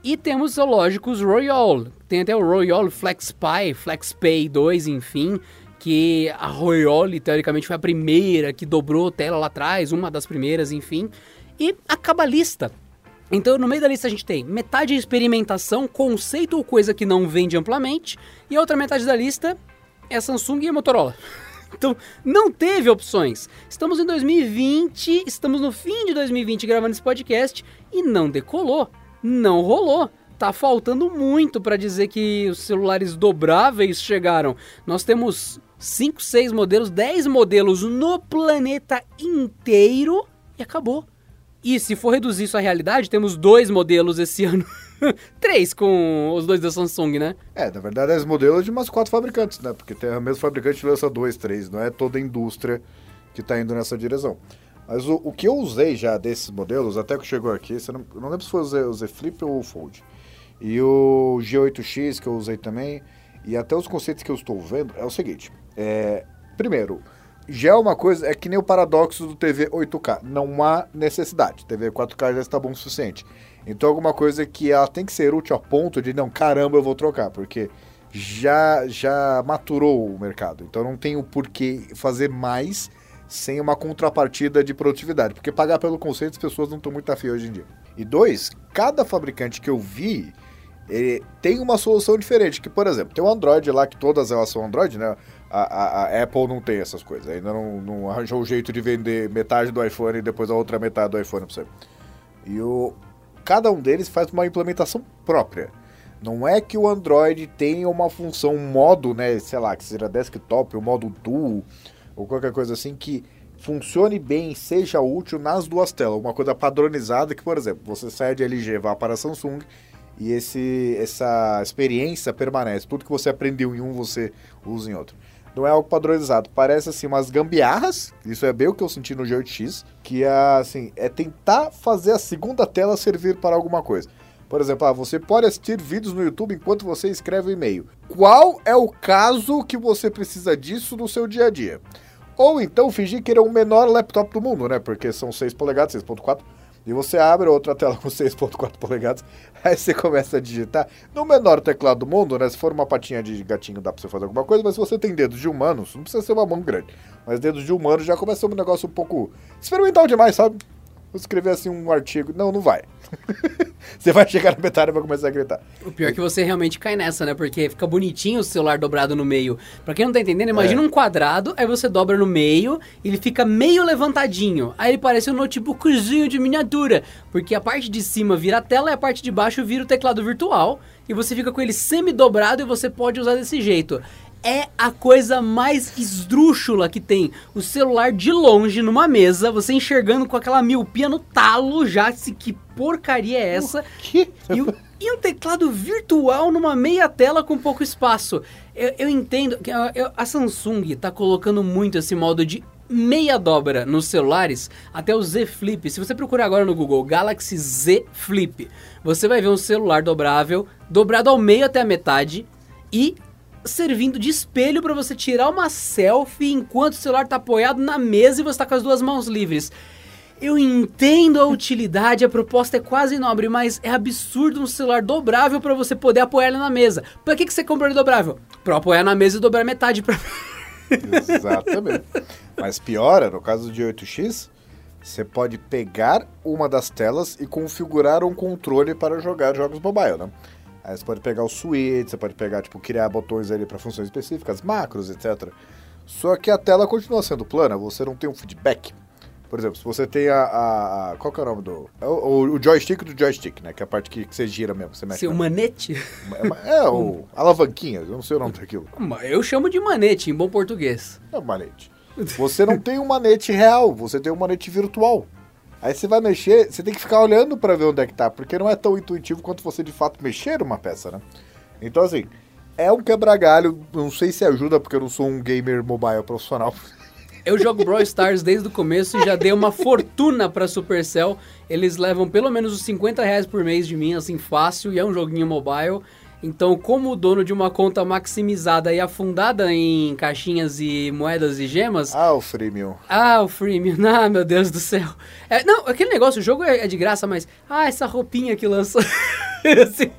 E temos zoológicos Royal, tem até o Royal FlexPay, FlexPay 2, enfim, que a Royal teoricamente foi a primeira que dobrou tela lá atrás, uma das primeiras, enfim. E a Cabalista. Então, no meio da lista a gente tem metade experimentação, conceito ou coisa que não vende amplamente, e a outra metade da lista é Samsung e Motorola. Então, não teve opções. Estamos em 2020, estamos no fim de 2020 gravando esse podcast e não decolou, não rolou. Tá faltando muito para dizer que os celulares dobráveis chegaram. Nós temos 5, 6 modelos, 10 modelos no planeta inteiro e acabou. E se for reduzir isso à realidade, temos dois modelos esse ano. Três com os dois da Samsung, né? É, na verdade, é os modelos de umas quatro fabricantes, né? Porque tem o mesmo fabricante que lança dois, três. Não é toda a indústria que tá indo nessa direção. Mas o, o que eu usei já desses modelos, até que chegou aqui, não, eu não lembro se foi o Z Flip ou o Fold. E o G8X que eu usei também. E até os conceitos que eu estou vendo é o seguinte. É, primeiro, já é uma coisa, é que nem o paradoxo do TV 8K. Não há necessidade. TV 4K já está bom o suficiente. Então alguma coisa que ela tem que ser útil a ponto de, não, caramba, eu vou trocar. Porque já, já maturou o mercado. Então não tem o porquê fazer mais sem uma contrapartida de produtividade. Porque pagar pelo conceito as pessoas não estão muito afim hoje em dia. E dois, cada fabricante que eu vi ele tem uma solução diferente. Que, por exemplo, tem o Android lá, que todas elas são Android, né? A, a- Apple não tem essas coisas. Ainda não, não arranjou o jeito de vender metade do iPhone e depois a outra metade do iPhone pra você. E o, cada um deles faz uma implementação própria. Não é que o Android tenha uma função, um modo, né, sei lá, que seja desktop, o modo duo, ou qualquer coisa assim que funcione bem, seja útil nas duas telas. Uma coisa padronizada que, por exemplo, você sai de LG, vá para Samsung e esse, essa experiência permanece. Tudo que você aprendeu em um, você usa em outro. Não é algo padronizado. Parece assim umas gambiarras. Isso é bem o que eu senti no G8X, que é assim, é tentar fazer a segunda tela servir para alguma coisa. Por exemplo, ah, você pode assistir vídeos no YouTube enquanto você escreve o e-mail. Qual é o caso que você precisa disso no seu dia a dia? Ou então fingir que ele é o menor laptop do mundo, né? Porque são 6 polegadas, 6.4. E você abre outra tela com 6.4 polegadas, aí você começa a digitar. No menor teclado do mundo, né? Se for uma patinha de gatinho, dá pra você fazer alguma coisa, mas se você tem dedos de humanos, não precisa ser uma mão grande. Mas dedos de humanos já começa um negócio um pouco experimental demais, sabe? Vou escrever assim um artigo. Não, não vai. você vai chegar na metade e vai começar a gritar. O pior é que você realmente cai nessa, né? Porque fica bonitinho o celular dobrado no meio. Pra quem não tá entendendo, imagina é. um quadrado, aí você dobra no meio, ele fica meio levantadinho. Aí ele parece um notebookzinho de miniatura. Porque a parte de cima vira a tela e a parte de baixo vira o teclado virtual. E você fica com ele semi-dobrado e você pode usar desse jeito é a coisa mais esdrúxula que tem. O celular de longe, numa mesa, você enxergando com aquela miopia no talo já, se que porcaria é essa? E, o, e, um teclado virtual numa meia tela com pouco espaço. Eu, eu entendo que a, a Samsung está colocando muito esse modo de meia dobra nos celulares, até o Z Flip. Se você procurar agora no Google Galaxy Z Flip, você vai ver um celular dobrável, dobrado ao meio até a metade e servindo de espelho para você tirar uma selfie enquanto o celular está apoiado na mesa e você está com as duas mãos livres. Eu entendo a utilidade, a proposta é quase nobre, mas é absurdo um celular dobrável para você poder apoiar ele na mesa. Para que, que você comprou ele dobrável? Para apoiar na mesa e dobrar metade para Exatamente. mas piora, no caso de 8X, você pode pegar uma das telas e configurar um controle para jogar jogos mobile, né? Aí você pode pegar o switch, você pode pegar, tipo, criar botões ali para funções específicas, macros, etc. Só que a tela continua sendo plana, você não tem um feedback. Por exemplo, se você tem a. a, a qual que é o nome do. O, o, joystick do joystick, né? Que é a parte que, que você gira mesmo. Você mexe Seu manete? É, é o alavanquinha, eu não sei o nome daquilo. Eu chamo de manete, em bom português. É manete. Você não tem um manete real, você tem um manete virtual. Aí você vai mexer, você tem que ficar olhando para ver onde é que tá, porque não é tão intuitivo quanto você de fato mexer uma peça, né? Então assim, é um quebra-galho, não sei se ajuda porque eu não sou um gamer mobile profissional. Eu jogo Brawl Stars desde o começo e já dei uma fortuna pra Supercell. Eles levam pelo menos os 50 reais por mês de mim, assim, fácil, e é um joguinho mobile. Então, como dono de uma conta maximizada e afundada em caixinhas e moedas e gemas. Ah, o freemium. Ah, o freemium. Ah, meu Deus do céu. É, não, aquele negócio, o jogo é, é, de graça, mas. Ah, essa roupinha que lançou. assim.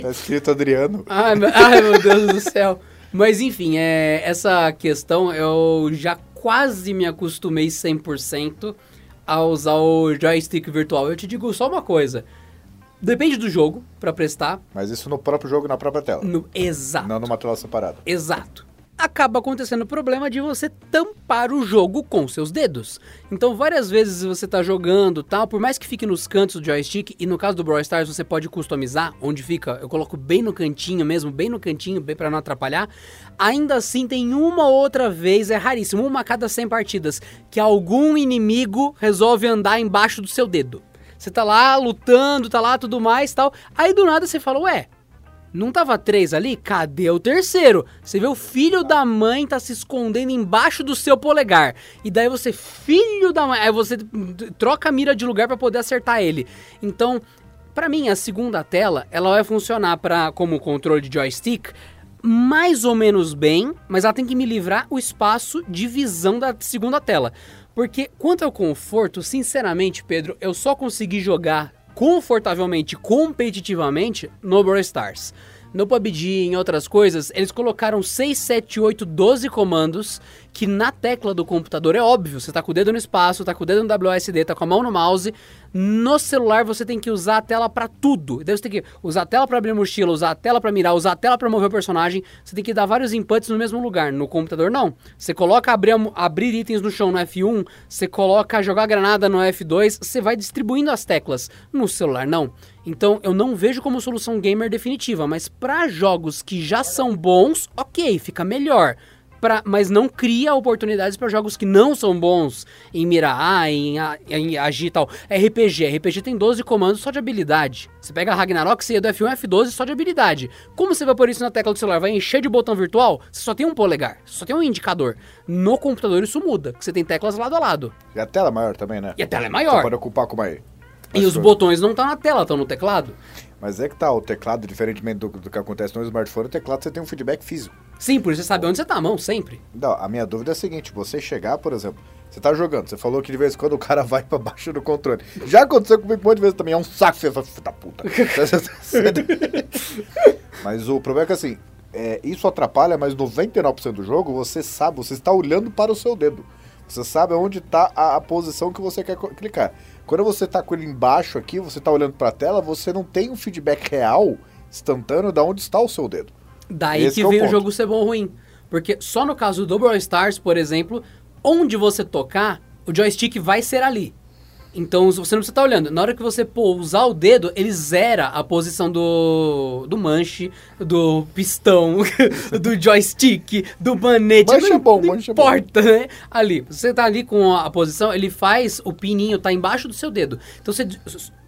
Tá escrito Adriano. Ai, meu, ai, meu Deus do céu. Mas enfim, é, essa questão eu já quase me acostumei 100% a usar o joystick virtual. Eu te digo só uma coisa. Depende do jogo para prestar. Mas isso no próprio jogo, na própria tela. No, exato. Não numa tela separada. Exato. Acaba acontecendo o problema de você tampar o jogo com seus dedos. Então, várias vezes você está jogando tal, por mais que fique nos cantos do joystick, e no caso do Brawl Stars você pode customizar onde fica, eu coloco bem no cantinho mesmo, bem no cantinho, bem para não atrapalhar. Ainda assim, tem uma outra vez, é raríssimo, uma a cada 100 partidas, que algum inimigo resolve andar embaixo do seu dedo. Você tá lá lutando, tá lá tudo mais tal. Aí do nada você fala, ué, não tava três ali? Cadê o terceiro? Você vê o filho da mãe tá se escondendo embaixo do seu polegar. E daí você, filho da mãe, aí você troca a mira de lugar para poder acertar ele. Então, para mim, a segunda tela, ela vai funcionar para como controle de joystick mais ou menos bem, mas ela tem que me livrar o espaço de visão da segunda tela. Porque quanto ao conforto, sinceramente, Pedro, eu só consegui jogar confortavelmente, competitivamente no Brawl Stars. No PUBG, em outras coisas, eles colocaram 6, 7, 8, 12 comandos que na tecla do computador é óbvio, você tá com o dedo no espaço, tá com o dedo no WSD, tá com a mão no mouse. No celular você tem que usar a tela para tudo. Então você tem que usar a tela para abrir a mochila, usar a tela para mirar, usar a tela para mover o personagem. Você tem que dar vários inputs no mesmo lugar. No computador não. Você coloca abrir, abrir itens no chão no F1, você coloca jogar granada no F2, você vai distribuindo as teclas. No celular não. Então eu não vejo como solução gamer definitiva, mas para jogos que já são bons, ok, fica melhor pra, mas não cria oportunidades para jogos que não são bons em mirar, em, a- em agir e tal. RPG, RPG tem 12 comandos só de habilidade. Você pega a Ragnarok, você ia do F1 F12 só de habilidade. Como você vai pôr isso na tecla do celular? Vai encher de botão virtual? Você só tem um polegar, você só tem um indicador. No computador isso muda, que você tem teclas lado a lado. E a tela é maior também, né? E a tela é Você maior. pode ocupar com mais. E os botões não estão na tela, estão no teclado. Mas é que tá, o teclado, diferentemente do, do que acontece no smartphone, o teclado você tem um feedback físico. Sim, por isso você sabe onde você tá a mão, sempre. Não, a minha dúvida é a seguinte, você chegar, por exemplo, você tá jogando, você falou que de vez em quando o cara vai pra baixo do controle. Já aconteceu comigo um monte de vezes também, é um saco, você fala, "Filho da puta. mas o problema é que assim, é, isso atrapalha, mas 99% do jogo você sabe, você está olhando para o seu dedo. Você sabe onde está a, a posição que você quer clicar. Quando você está com ele embaixo aqui, você está olhando para a tela, você não tem um feedback real, instantâneo, de onde está o seu dedo. Daí Esse que é o vem o ponto. jogo ser bom ou ruim. Porque só no caso do Brawl Stars, por exemplo, onde você tocar, o joystick vai ser ali. Então você não precisa estar olhando. Na hora que você pousar o dedo, ele zera a posição do, do manche, do pistão, do joystick, do manete. Manche não, é bom, não manche é bom. importa, né? Ali, você tá ali com a, posição, ele faz o pininho, tá embaixo do seu dedo. Então você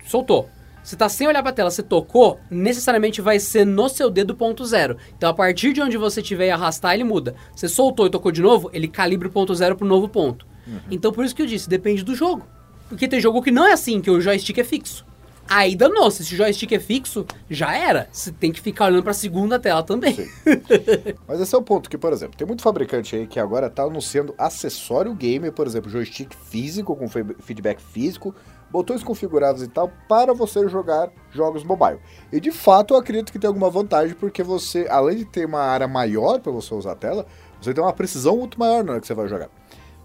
soltou. Você tá sem olhar pra tela, você tocou, necessariamente vai ser no seu dedo ponto zero. Então a partir de onde você tiver e arrastar, ele muda. Você soltou e tocou de novo, ele calibra o ponto zero pro novo ponto. Então por isso que eu disse, depende do jogo. Porque tem jogo que não é assim, que o joystick é fixo. Aí danou, se o joystick é fixo, já era. Você tem que ficar olhando pra segunda tela também. Mas esse é o ponto que, por exemplo, tem muito fabricante aí que agora tá anunciando acessório gamer, por exemplo, joystick físico com fe- feedback físico, botões configuráveis e tal, para você jogar jogos mobile. E de fato eu acredito que tem alguma vantagem, porque você, além de ter uma área maior para você usar a tela, você tem uma precisão muito maior na hora que você vai jogar.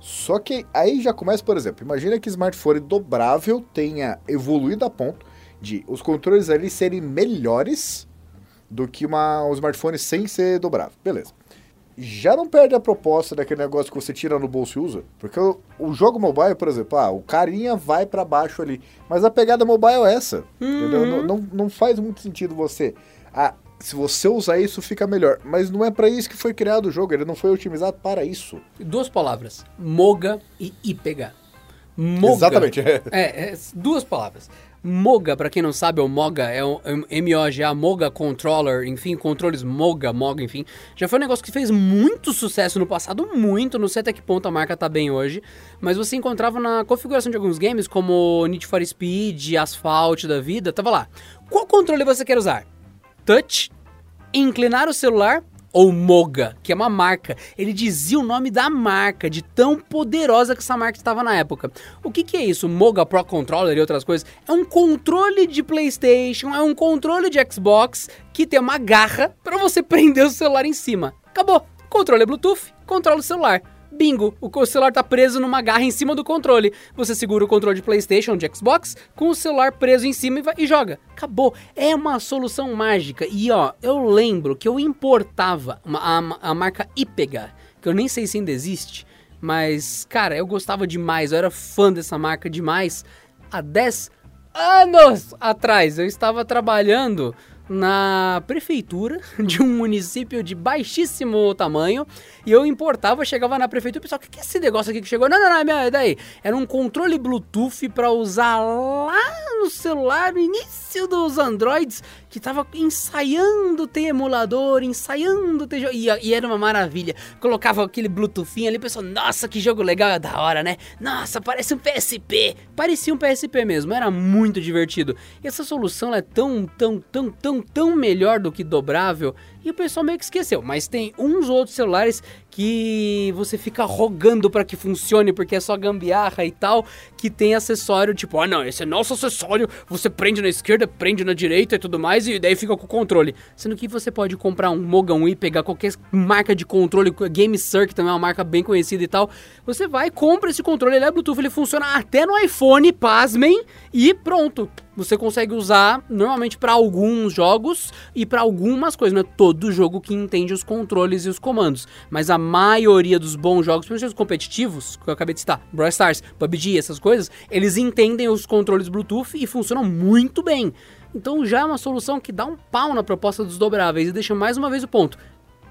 Só que aí já começa, por exemplo, imagina que smartphone dobrável tenha evoluído a ponto de os controles ali serem melhores do que uma, um smartphone sem ser dobrável. Beleza. Já não perde a proposta daquele negócio que você tira no bolso e usa? Porque o, o jogo mobile, por exemplo, ah, o carinha vai pra baixo ali. Mas a pegada mobile é essa. Entendeu? Não, não, não faz muito sentido você. Ah, se você usar isso, fica melhor. Mas não é pra isso que foi criado o jogo. Ele não foi otimizado para isso. Duas palavras: Moga e Ípega. Moga. Exatamente. É, é, duas palavras. Moga, pra quem não sabe, o Moga é um MOGA, Moga Controller, enfim, controles Moga, Moga, enfim. Já foi um negócio que fez muito sucesso no passado, muito, não sei até que ponto a marca tá bem hoje, mas você encontrava na configuração de alguns games, como Need for Speed, Asphalt da vida, tava lá. Qual controle você quer usar? Touch, inclinar o celular ou Moga, que é uma marca. Ele dizia o nome da marca, de tão poderosa que essa marca estava na época. O que, que é isso? Moga Pro Controller e outras coisas? É um controle de PlayStation, é um controle de Xbox que tem uma garra para você prender o celular em cima. Acabou. Controle Bluetooth, controla o celular. Bingo, o celular tá preso numa garra em cima do controle. Você segura o controle de PlayStation, de Xbox, com o celular preso em cima e, vai- e joga. Acabou. É uma solução mágica. E ó, eu lembro que eu importava uma- a, a marca Ipega, que eu nem sei se ainda existe, mas cara, eu gostava demais, eu era fã dessa marca demais. Há 10 anos atrás eu estava trabalhando na prefeitura de um município de baixíssimo tamanho e eu importava, chegava na prefeitura e pessoal, o que que é esse negócio aqui que chegou? Não, não, não, é minha- é daí. Era um controle Bluetooth para usar lá no celular, no início dos Androids, que tava ensaiando ter emulador, ensaiando ter jogo. E, e era uma maravilha. Colocava aquele Bluetoothinho ali, pessoal, nossa, que jogo legal, é da hora, né? Nossa, parece um PSP. Parecia um PSP mesmo, era muito divertido. E essa solução é tão, tão, tão, tão, tão melhor do que dobrável. E o pessoal meio que esqueceu. Mas tem uns outros celulares que você fica rogando para que funcione, porque é só gambiarra e tal, que tem acessório tipo, ah não, esse é nosso acessório, você prende na esquerda, prende na direita e tudo mais, e daí fica com o controle. Sendo que você pode comprar um Mogan e pegar qualquer marca de controle, Game Sir, que também é uma marca bem conhecida e tal. Você vai, compra esse controle, ele é Bluetooth, ele funciona até no iPhone, pasmem, e pronto. Você consegue usar normalmente para alguns jogos e para algumas coisas, não é todo jogo que entende os controles e os comandos, mas a maioria dos bons jogos, principalmente os competitivos, que eu acabei de citar, Brawl Stars, PUBG, essas coisas, eles entendem os controles Bluetooth e funcionam muito bem. Então já é uma solução que dá um pau na proposta dos dobráveis e deixa mais uma vez o ponto.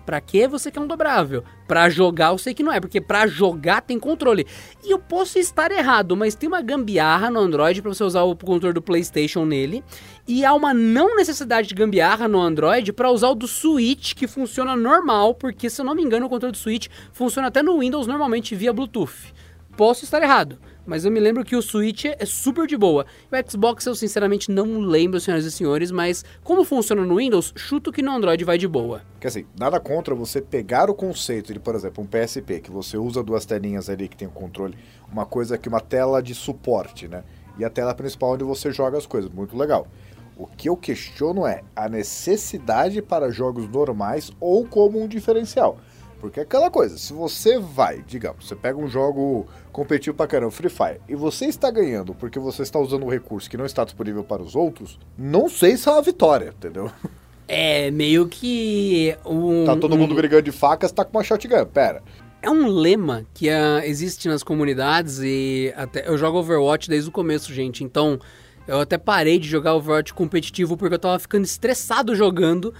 Pra que você quer um dobrável? Pra jogar eu sei que não é, porque pra jogar tem controle. E eu posso estar errado, mas tem uma gambiarra no Android pra você usar o controle do PlayStation nele. E há uma não necessidade de gambiarra no Android pra usar o do Switch, que funciona normal, porque se eu não me engano o controle do Switch funciona até no Windows normalmente via Bluetooth. Posso estar errado, mas eu me lembro que o Switch é super de boa. O Xbox eu sinceramente não lembro, senhoras e senhores, mas como funciona no Windows, chuto que no Android vai de boa. Quer dizer, nada contra você pegar o conceito de, por exemplo, um PSP, que você usa duas telinhas ali que tem o controle, uma coisa que uma tela de suporte, né? E a tela principal onde você joga as coisas, muito legal. O que eu questiono é a necessidade para jogos normais ou como um diferencial. Porque é aquela coisa, se você vai, digamos, você pega um jogo competitivo pra caramba, Free Fire, e você está ganhando porque você está usando um recurso que não está disponível para os outros, não sei se é uma vitória, entendeu? É meio que um. Tá todo um- mundo brigando de facas, tá com uma shotgun, pera. É um lema que ah, existe nas comunidades e até eu jogo Overwatch desde o começo, gente. Então eu até parei de jogar Overwatch competitivo porque eu tava ficando estressado jogando.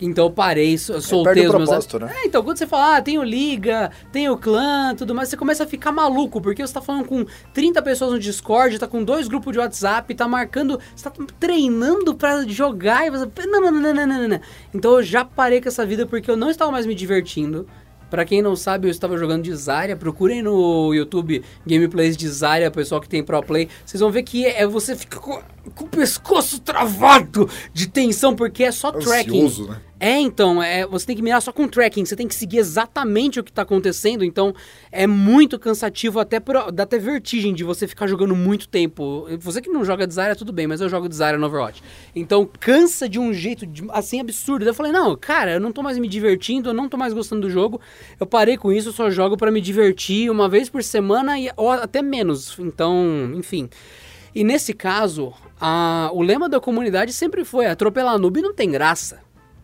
Então eu parei, so- soltei os meus. né? É, então quando você fala, ah, tem o Liga, tem o clã, tudo mais, você começa a ficar maluco, porque você tá falando com 30 pessoas no Discord, tá com dois grupos de WhatsApp, tá marcando, você tá treinando pra jogar e você. Não, não, não, não, não, não. Então eu já parei com essa vida porque eu não estava mais me divertindo. Pra quem não sabe, eu estava jogando de Zarya. Procurem no YouTube gameplays de Zarya, pessoal que tem pro play. Vocês vão ver que é, você fica com, com o pescoço travado de tensão, porque é só tracking. Ansioso, né? É, então, é, você tem que mirar só com tracking, você tem que seguir exatamente o que tá acontecendo, então é muito cansativo, até por, dá até vertigem de você ficar jogando muito tempo. Você que não joga de Zarya, tudo bem, mas eu jogo de Zarya no Overwatch. Então cansa de um jeito de- assim absurdo. Eu falei, não, cara, eu não tô mais me divertindo, eu não tô mais gostando do jogo, eu parei com isso, eu só jogo pra me divertir uma vez por semana e, ou até menos. Então, enfim. E nesse caso, a- o lema da comunidade sempre foi: atropelar noob não tem graça.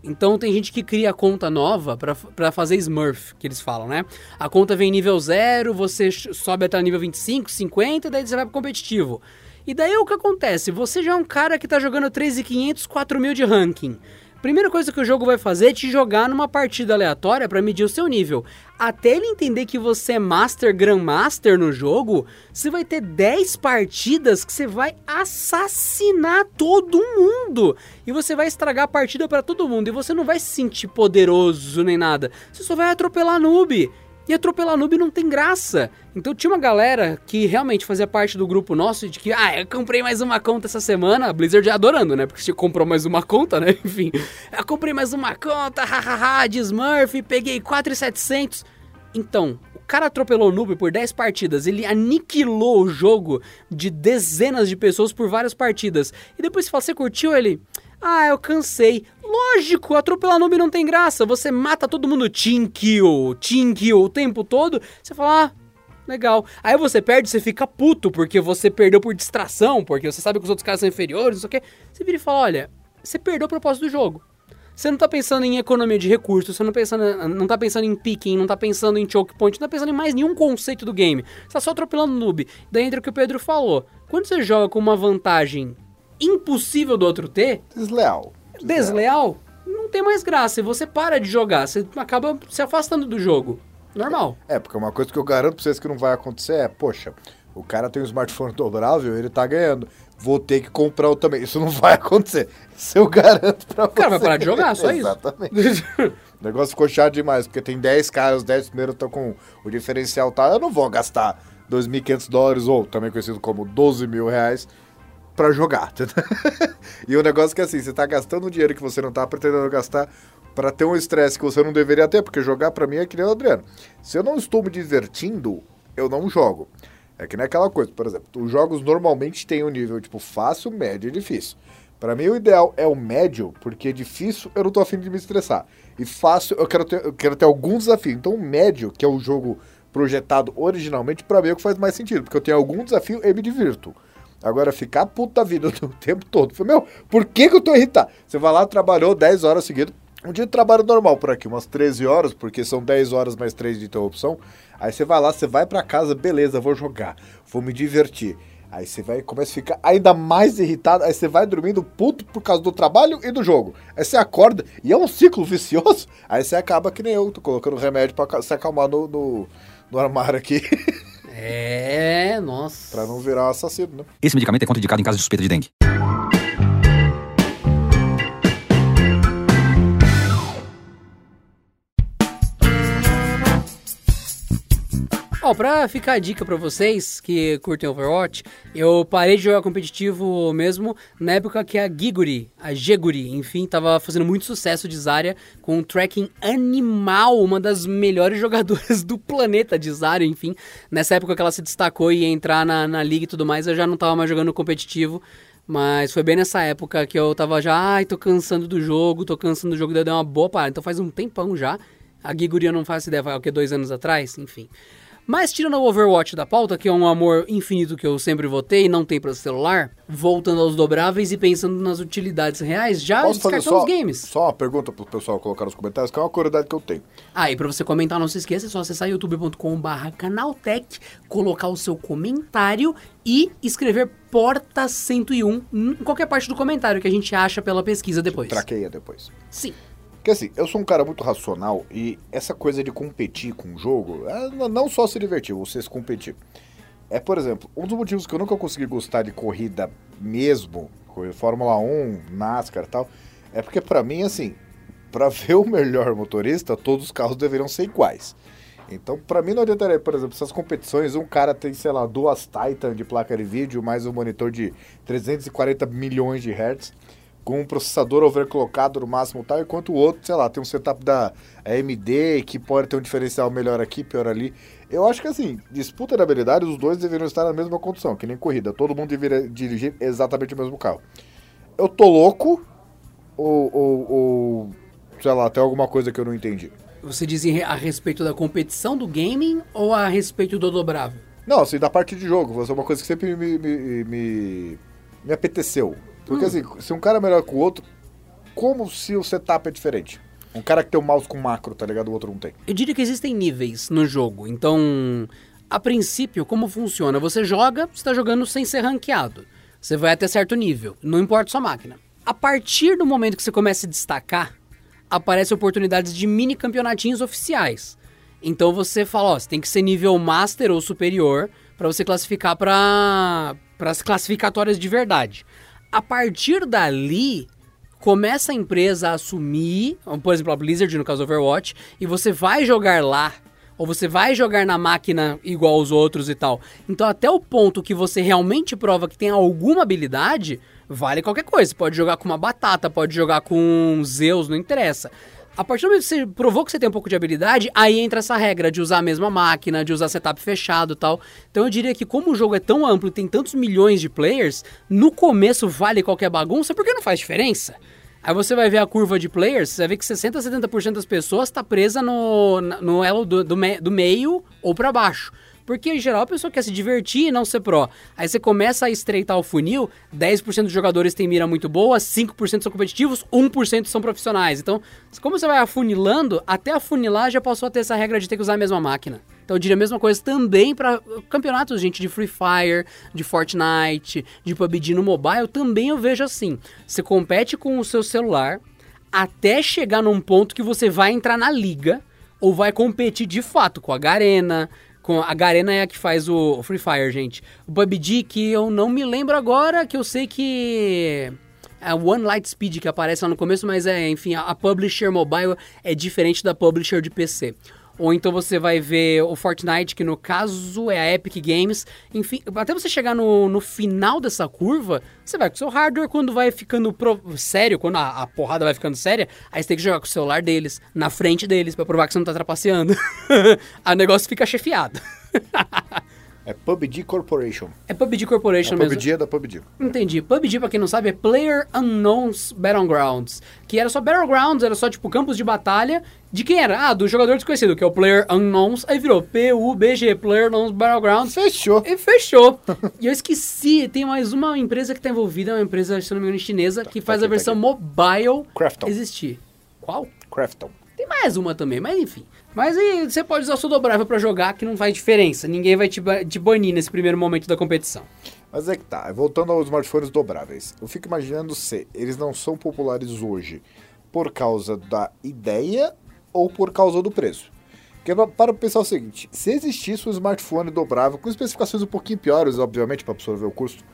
Então tem gente que cria conta nova pra fazer Smurf, que eles falam, né? A conta vem nível 0, você sobe até nível 25, 50, daí você vai pro competitivo. E daí o que acontece? Você já é um cara que tá jogando 3.500, 4.000 de ranking. Primeira coisa que o jogo vai fazer é te jogar numa partida aleatória pra medir o seu nível. Até ele entender que você é Master, Grandmaster no jogo, você vai ter 10 partidas que você vai assassinar todo mundo. E você vai estragar a partida pra todo mundo. E você não vai se sentir poderoso nem nada. Você só vai atropelar noob. E atropelar noob não tem graça. Então tinha uma galera que realmente fazia parte do grupo nosso de que, ah, eu comprei mais uma conta essa semana. A Blizzard adorando, né? Porque você comprou mais uma conta, né? Enfim, eu comprei mais uma conta, hahaha, de Smurf, peguei 4,700. Então, o cara atropelou o noob por 10 partidas, ele aniquilou o jogo de dezenas de pessoas por várias partidas. E depois você fala, você curtiu ele? Ah, eu cansei. Lógico, atropelar noob não tem graça. Você mata todo mundo team kill, team kill o tempo todo. Você fala, ah, legal. Aí você perde, você fica puto porque você perdeu por distração, porque você sabe que os outros caras são inferiores, não sei o quê. Você vira e fala, olha, você perdeu o propósito do jogo. Você não tá pensando em economia de recursos, você não, pensando, não tá pensando em picking, não tá pensando em choke point, não tá pensando em mais nenhum conceito do game. Você tá só atropelando noob. Daí entra o que o Pedro falou. Quando você joga com uma vantagem impossível do outro ter, Desleal. desleal, não tem mais graça. E você para de jogar, você acaba se afastando do jogo. Normal. É, porque uma coisa que eu garanto pra vocês que não vai acontecer é, poxa, o cara tem um smartphone dobrável, ele tá ganhando. Vou ter que comprar o também. Isso não vai acontecer. Isso eu garanto pra você. cara vai parar de jogar, só isso. Exatamente. O negócio ficou chato demais, porque tem 10 caras, os 10 primeiros estão com o diferencial tá. Eu não vou gastar 2.500 dólares, ou também conhecido como 12 mil reais, pra jogar. e o negócio é que assim, você tá gastando dinheiro que você não tá pretendendo gastar pra ter um estresse que você não deveria ter, porque jogar pra mim é que nem o Adriano. Se eu não estou me divertindo, eu não jogo. É que nem aquela coisa, por exemplo, os jogos normalmente têm um nível tipo fácil, médio e difícil. Pra mim o ideal é o médio, porque difícil eu não tô afim de me estressar. E fácil eu quero ter, eu quero ter algum desafio. Então o médio, que é o jogo projetado originalmente, pra mim é o que faz mais sentido, porque eu tenho algum desafio e me divirto. Agora, ficar puta vida o tempo todo. Falei, meu, por que, que eu tô irritado? Você vai lá, trabalhou 10 horas seguidas. Um dia de trabalho normal por aqui, umas 13 horas, porque são 10 horas mais 3 de interrupção. Aí você vai lá, você vai pra casa, beleza, vou jogar, vou me divertir. Aí você vai começa a ficar ainda mais irritado, aí você vai dormindo puto por causa do trabalho e do jogo. Aí você acorda e é um ciclo vicioso. Aí você acaba que nem eu, tô colocando remédio pra ca- se acalmar no, no, no armário aqui, É, nossa. pra não virar assassino, né? Esse medicamento é contraindicado em caso de suspeita de dengue. Ó, pra ficar a dica pra vocês que curtem Overwatch, eu parei de jogar competitivo mesmo na época que a Giguri, a Geguri, enfim, tava fazendo muito sucesso de Zarya com um tracking animal, uma das melhores jogadoras do planeta de Zarya, enfim. Nessa época que ela se destacou e ia entrar na, na liga e tudo mais, eu já não tava mais jogando competitivo. Mas foi bem nessa época que eu tava já, ai, tô cansando do jogo, tô cansando do jogo, daí eu dei uma boa parada. Então faz um tempão já. A Giguri eu não faço ideia, vai o que, dois anos atrás? Enfim. Mas tirando o Overwatch da pauta, que é um amor infinito que eu sempre votei e não tem para celular, voltando aos dobráveis e pensando nas utilidades reais, já Posso só, os games. só uma pergunta pro pessoal colocar nos comentários, que é uma curiosidade que eu tenho. Ah, e pra você comentar, não se esqueça, é só acessar youtube.com.br canaltech, colocar o seu comentário e escrever Porta 101 em qualquer parte do comentário que a gente acha pela pesquisa depois. Traqueia depois. Sim. Porque assim, eu sou um cara muito racional e essa coisa de competir com o jogo, é, não só se divertir, você se competir. É, por exemplo, um dos motivos que eu nunca consegui gostar de corrida mesmo, Fórmula 1, NASCAR e tal, é porque pra mim, assim, pra ver o melhor motorista, todos os carros deveriam ser iguais. Então, pra mim não adiantaria, por exemplo, essas competições, um cara tem, sei lá, duas Titan de placa de vídeo, mais um monitor de 340 milhões de hertz, com um processador overclockado no máximo tal, enquanto o outro, sei lá, tem um setup da AMD que pode ter um diferencial melhor aqui, pior ali. Eu acho que assim, disputa de habilidade, os dois deveriam estar na mesma condição, que nem corrida. Todo mundo deveria dirigir exatamente o mesmo carro. Eu tô louco ou, ou, ou sei lá, tem alguma coisa que eu não entendi? Você diz a respeito da competição do gaming ou a respeito do dobrável? Não, assim, da parte de jogo, foi uma coisa que sempre me, me, me, me apeteceu. Porque assim, se um cara é melhor que o outro, como se o setup é diferente? Um cara que tem um mouse com macro, tá ligado? O outro não tem. Eu diria que existem níveis no jogo. Então, a princípio, como funciona? Você joga, você está jogando sem ser ranqueado. Você vai até certo nível, não importa sua máquina. A partir do momento que você começa a destacar, aparecem oportunidades de mini campeonatinhos oficiais. Então você fala, ó, você tem que ser nível master ou superior para você classificar para as classificatórias de verdade. A partir dali, começa a empresa a assumir, por exemplo, a Blizzard no caso Overwatch, e você vai jogar lá, ou você vai jogar na máquina igual os outros e tal. Então, até o ponto que você realmente prova que tem alguma habilidade, vale qualquer coisa. Você pode jogar com uma batata, pode jogar com Zeus, não interessa. A partir do momento que você provou que você tem um pouco de habilidade, aí entra essa regra de usar a mesma máquina, de usar setup fechado e tal. Então eu diria que como o jogo é tão amplo e tem tantos milhões de players, no começo vale qualquer bagunça, porque não faz diferença. Aí você vai ver a curva de players, você vai ver que 60 a 70% das pessoas está presa no, no elo do, do, me- do meio ou para baixo. Porque, em geral, a pessoa quer se divertir e não ser pró. Aí você começa a estreitar o funil, 10% dos jogadores têm mira muito boa, 5% são competitivos, 1% são profissionais. Então, como você vai afunilando, até afunilar já passou a ter essa regra de ter que usar a mesma máquina. Então eu diria a mesma coisa também para campeonatos, gente, de Free Fire, de Fortnite, de PUBG no mobile, também eu vejo assim. Você compete com o seu celular até chegar num ponto que você vai entrar na liga ou vai competir de fato com a Garena, com a Garena é a que faz o Free Fire, gente. O PUBG que eu não me lembro agora, que eu sei que é One Light Speed que aparece lá no começo, mas é, enfim, a, a publisher mobile é diferente da publisher de PC. Ou então você vai ver o Fortnite, que no caso é a Epic Games. Enfim, até você chegar no, no final dessa curva, você vai com o seu hardware, quando vai ficando pro- sério, quando a, a porrada vai ficando séria, aí você tem que jogar com o celular deles, na frente deles, pra provar que você não tá trapaceando. o negócio fica chefiado. É PUBG Corporation. é PUBG Corporation A mesmo. PUBG é da PUBG. Entendi. PUBG, pra quem não sabe, é Player Unknowns Battlegrounds. Que era só Battlegrounds, era só tipo campos de batalha. De quem era? Ah, do jogador desconhecido, que é o Player Unknowns. Aí virou PUBG, Player Unknowns Battlegrounds. Fechou. E fechou. e eu esqueci, tem mais uma empresa que tá envolvida, uma empresa, se não me engano, chinesa, que faz aqui, a versão tá mobile Krafton. existir. Qual? Crafton. Tem mais uma também, mas enfim. Mas aí você pode usar o dobrável pra jogar, que não faz diferença. Ninguém vai te, te banir nesse primeiro momento da competição. Mas é que tá, voltando aos smartphones dobráveis. Eu fico imaginando se eles não são populares hoje por causa da ideia ou por causa do preço. Porque para pensar o seguinte, se existisse um smartphone dobrável com especificações um pouquinho piores, obviamente, para absorver o custo,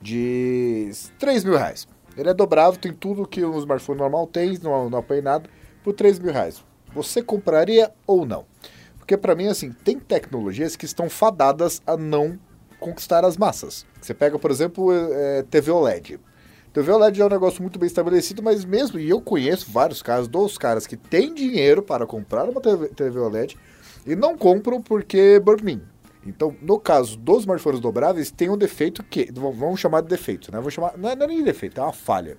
de 3 mil reais. Ele é dobrável, tem tudo que um smartphone normal tem, não, não apanha nada, por 3 mil reais. Você compraria ou não? Porque para mim, assim, tem tecnologias que estão fadadas a não conquistar as massas. Você pega, por exemplo, é, TV OLED. TV OLED é um negócio muito bem estabelecido, mas mesmo, e eu conheço vários casos dos caras que têm dinheiro para comprar uma TV, TV OLED e não compram porque burn-in. Então, no caso dos smartphones dobráveis, tem um defeito que, vamos chamar de defeito, né? Vou chamar, não é, não é nem defeito, é uma falha,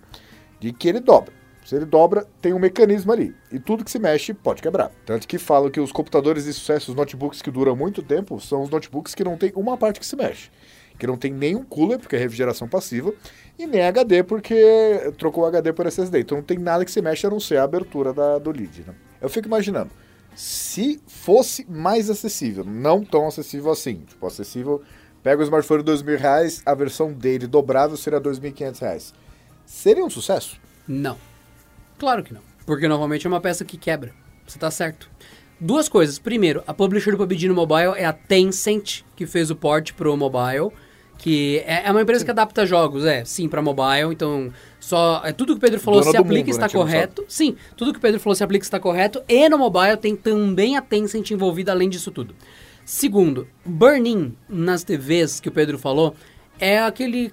de que ele dobra. Se ele dobra, tem um mecanismo ali. E tudo que se mexe pode quebrar. Tanto que falam que os computadores de sucesso, os notebooks que duram muito tempo, são os notebooks que não tem uma parte que se mexe. Que não tem nenhum cooler, porque é refrigeração passiva, e nem HD, porque trocou HD por SSD. Então não tem nada que se mexe a não ser a abertura da, do lead. Né? Eu fico imaginando, se fosse mais acessível, não tão acessível assim, tipo, acessível, pega o smartphone de dois mil reais, a versão dele dobrável seria dois mil e reais. Seria um sucesso? Não. Claro que não. Porque normalmente é uma peça que quebra. Você tá certo. Duas coisas. Primeiro, a publisher do PUBG no mobile é a Tencent, que fez o port pro mobile. Que é, é uma empresa que adapta jogos, é, sim, para mobile. Então, só. É, tudo que o Pedro falou Dona se aplica mundo, está né, correto. Sim, tudo que o Pedro falou se aplica está correto. E no mobile tem também a Tencent envolvida além disso tudo. Segundo, burn-in nas TVs que o Pedro falou é aquele,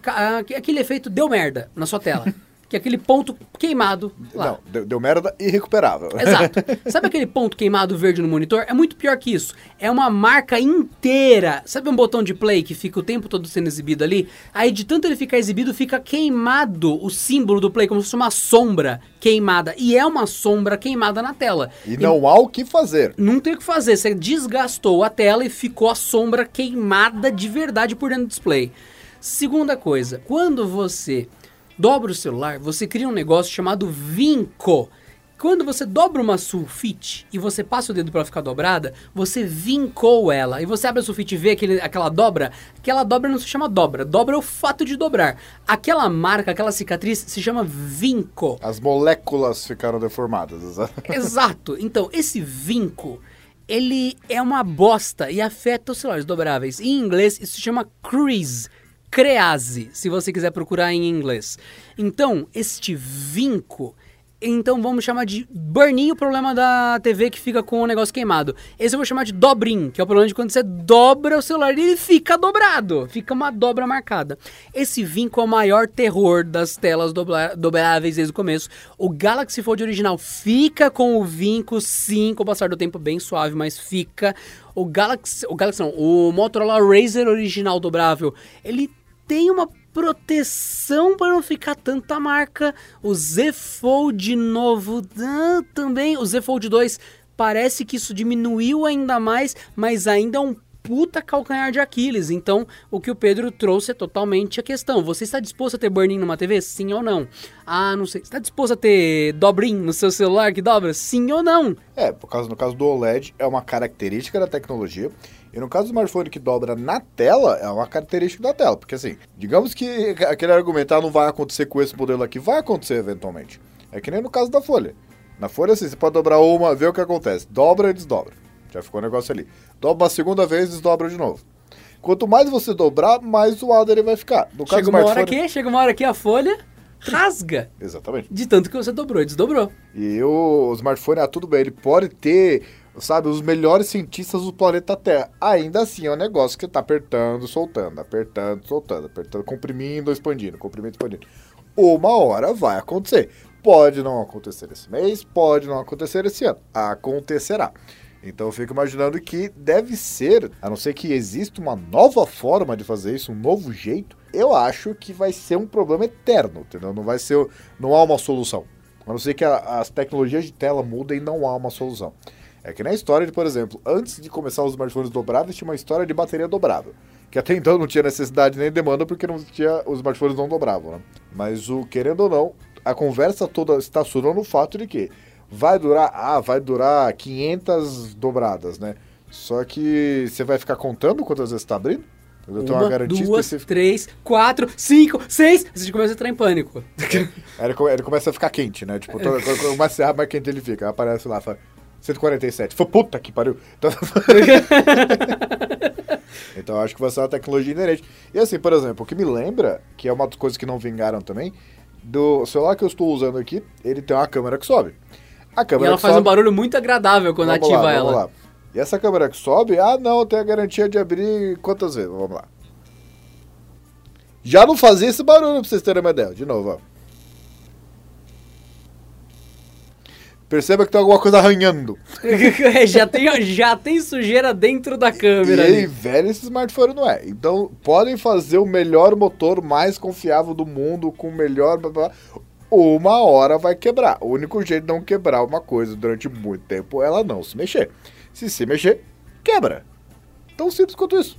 aquele efeito deu merda na sua tela. que é aquele ponto queimado lá. Não, deu, deu merda irrecuperável. Exato. Sabe aquele ponto queimado verde no monitor? É muito pior que isso. É uma marca inteira. Sabe um botão de play que fica o tempo todo sendo exibido ali? Aí de tanto ele ficar exibido, fica queimado o símbolo do play, como se fosse uma sombra queimada. E é uma sombra queimada na tela. E não e há o que fazer. Não tem o que fazer. Você desgastou a tela e ficou a sombra queimada de verdade por dentro do display. Segunda coisa, quando você dobra o celular, você cria um negócio chamado vinco. Quando você dobra uma sulfite e você passa o dedo para ficar dobrada, você vincou ela. E você abre a sulfite e vê aquele, aquela dobra. Aquela dobra não se chama dobra. Dobra é o fato de dobrar. Aquela marca, aquela cicatriz se chama vinco. As moléculas ficaram deformadas. Exato. Então, esse vinco, ele é uma bosta e afeta os celulares dobráveis. Em inglês, isso se chama crease crease, se você quiser procurar em inglês. Então, este vinco, então vamos chamar de burn o problema da TV que fica com o negócio queimado. Esse eu vou chamar de dobrin, que é o problema de quando você dobra o celular e ele fica dobrado, fica uma dobra marcada. Esse vinco é o maior terror das telas dobráveis desde o começo. O Galaxy Fold original fica com o vinco, sim, com o passar do tempo bem suave, mas fica. O Galaxy, o Galaxy não, o Motorola Razr original dobrável, ele tem uma proteção para não ficar tanta marca. O Z Fold novo ah, também, o Z Fold 2 parece que isso diminuiu ainda mais, mas ainda é um puta calcanhar de Aquiles. Então, o que o Pedro trouxe é totalmente a questão. Você está disposto a ter burn-in numa TV? Sim ou não? Ah, não sei. Está disposto a ter dobrin no seu celular que dobra? Sim ou não? É, por causa, no caso do OLED, é uma característica da tecnologia. E no caso do smartphone que dobra na tela, é uma característica da tela. Porque assim, digamos que aquele argumentar ah, não vai acontecer com esse modelo aqui, vai acontecer eventualmente. É que nem no caso da Folha. Na Folha, assim, você pode dobrar uma, ver o que acontece. Dobra e desdobra. Já ficou o negócio ali. Dobra uma segunda vez, desdobra de novo. Quanto mais você dobrar, mais zoado ele vai ficar. No caso chega uma hora aqui, chega uma hora aqui a folha rasga. Exatamente. De tanto que você dobrou e desdobrou. E o smartphone, ah, tudo bem, ele pode ter, sabe, os melhores cientistas do planeta Terra. Ainda assim, é um negócio que tá apertando, soltando, apertando, soltando, apertando, comprimindo, expandindo, comprimindo, expandindo. Uma hora vai acontecer. Pode não acontecer esse mês, pode não acontecer esse ano. Acontecerá. Então eu fico imaginando que deve ser, a não ser que exista uma nova forma de fazer isso, um novo jeito, eu acho que vai ser um problema eterno, entendeu? Não vai ser, não há uma solução. A não ser que a, as tecnologias de tela mudem, não há uma solução. É que na história de, por exemplo, antes de começar os smartphones dobráveis, tinha uma história de bateria dobrável. Que até então não tinha necessidade nem demanda porque não tinha, os smartphones não dobravam, né? Mas o querendo ou não, a conversa toda estacionou no fato de que vai durar, ah, vai durar 500 dobradas, né? Só que você vai ficar contando quantas vezes está abrindo? Eu tenho uma garantia duas, específica. três, quatro, cinco, seis. Você começa a entrar em pânico. Aí ele, come- ele começa a ficar quente, né? Tipo, todo, quando você abre, mais quente ele fica. Aparece lá, fala, 147. Foi puta que pariu. Então, então acho que vai ser uma tecnologia inerente. E assim, por exemplo, o que me lembra, que é uma das coisas que não vingaram também, do celular que eu estou usando aqui, ele tem uma câmera que sobe. A E câmera ela que faz um sobe, barulho muito agradável quando Vamos ativa lá, ela. Lá. E essa câmera que sobe, ah não, tem a garantia de abrir quantas vezes? Vamos lá. Já não fazia esse barulho pra vocês terem uma ideia. De novo, ó. Perceba que tem alguma coisa arranhando. É, já, tem, já tem sujeira dentro da E câmera. aí, ali. velho, esse smartphone não é. Então, podem fazer o melhor motor mais confiável do mundo, com o melhor. blá, blá, blá. Uma hora vai quebrar. O único jeito de não quebrar uma coisa durante muito tempo é ela não se mexer. Se se mexer, quebra. Tão simples quanto isso.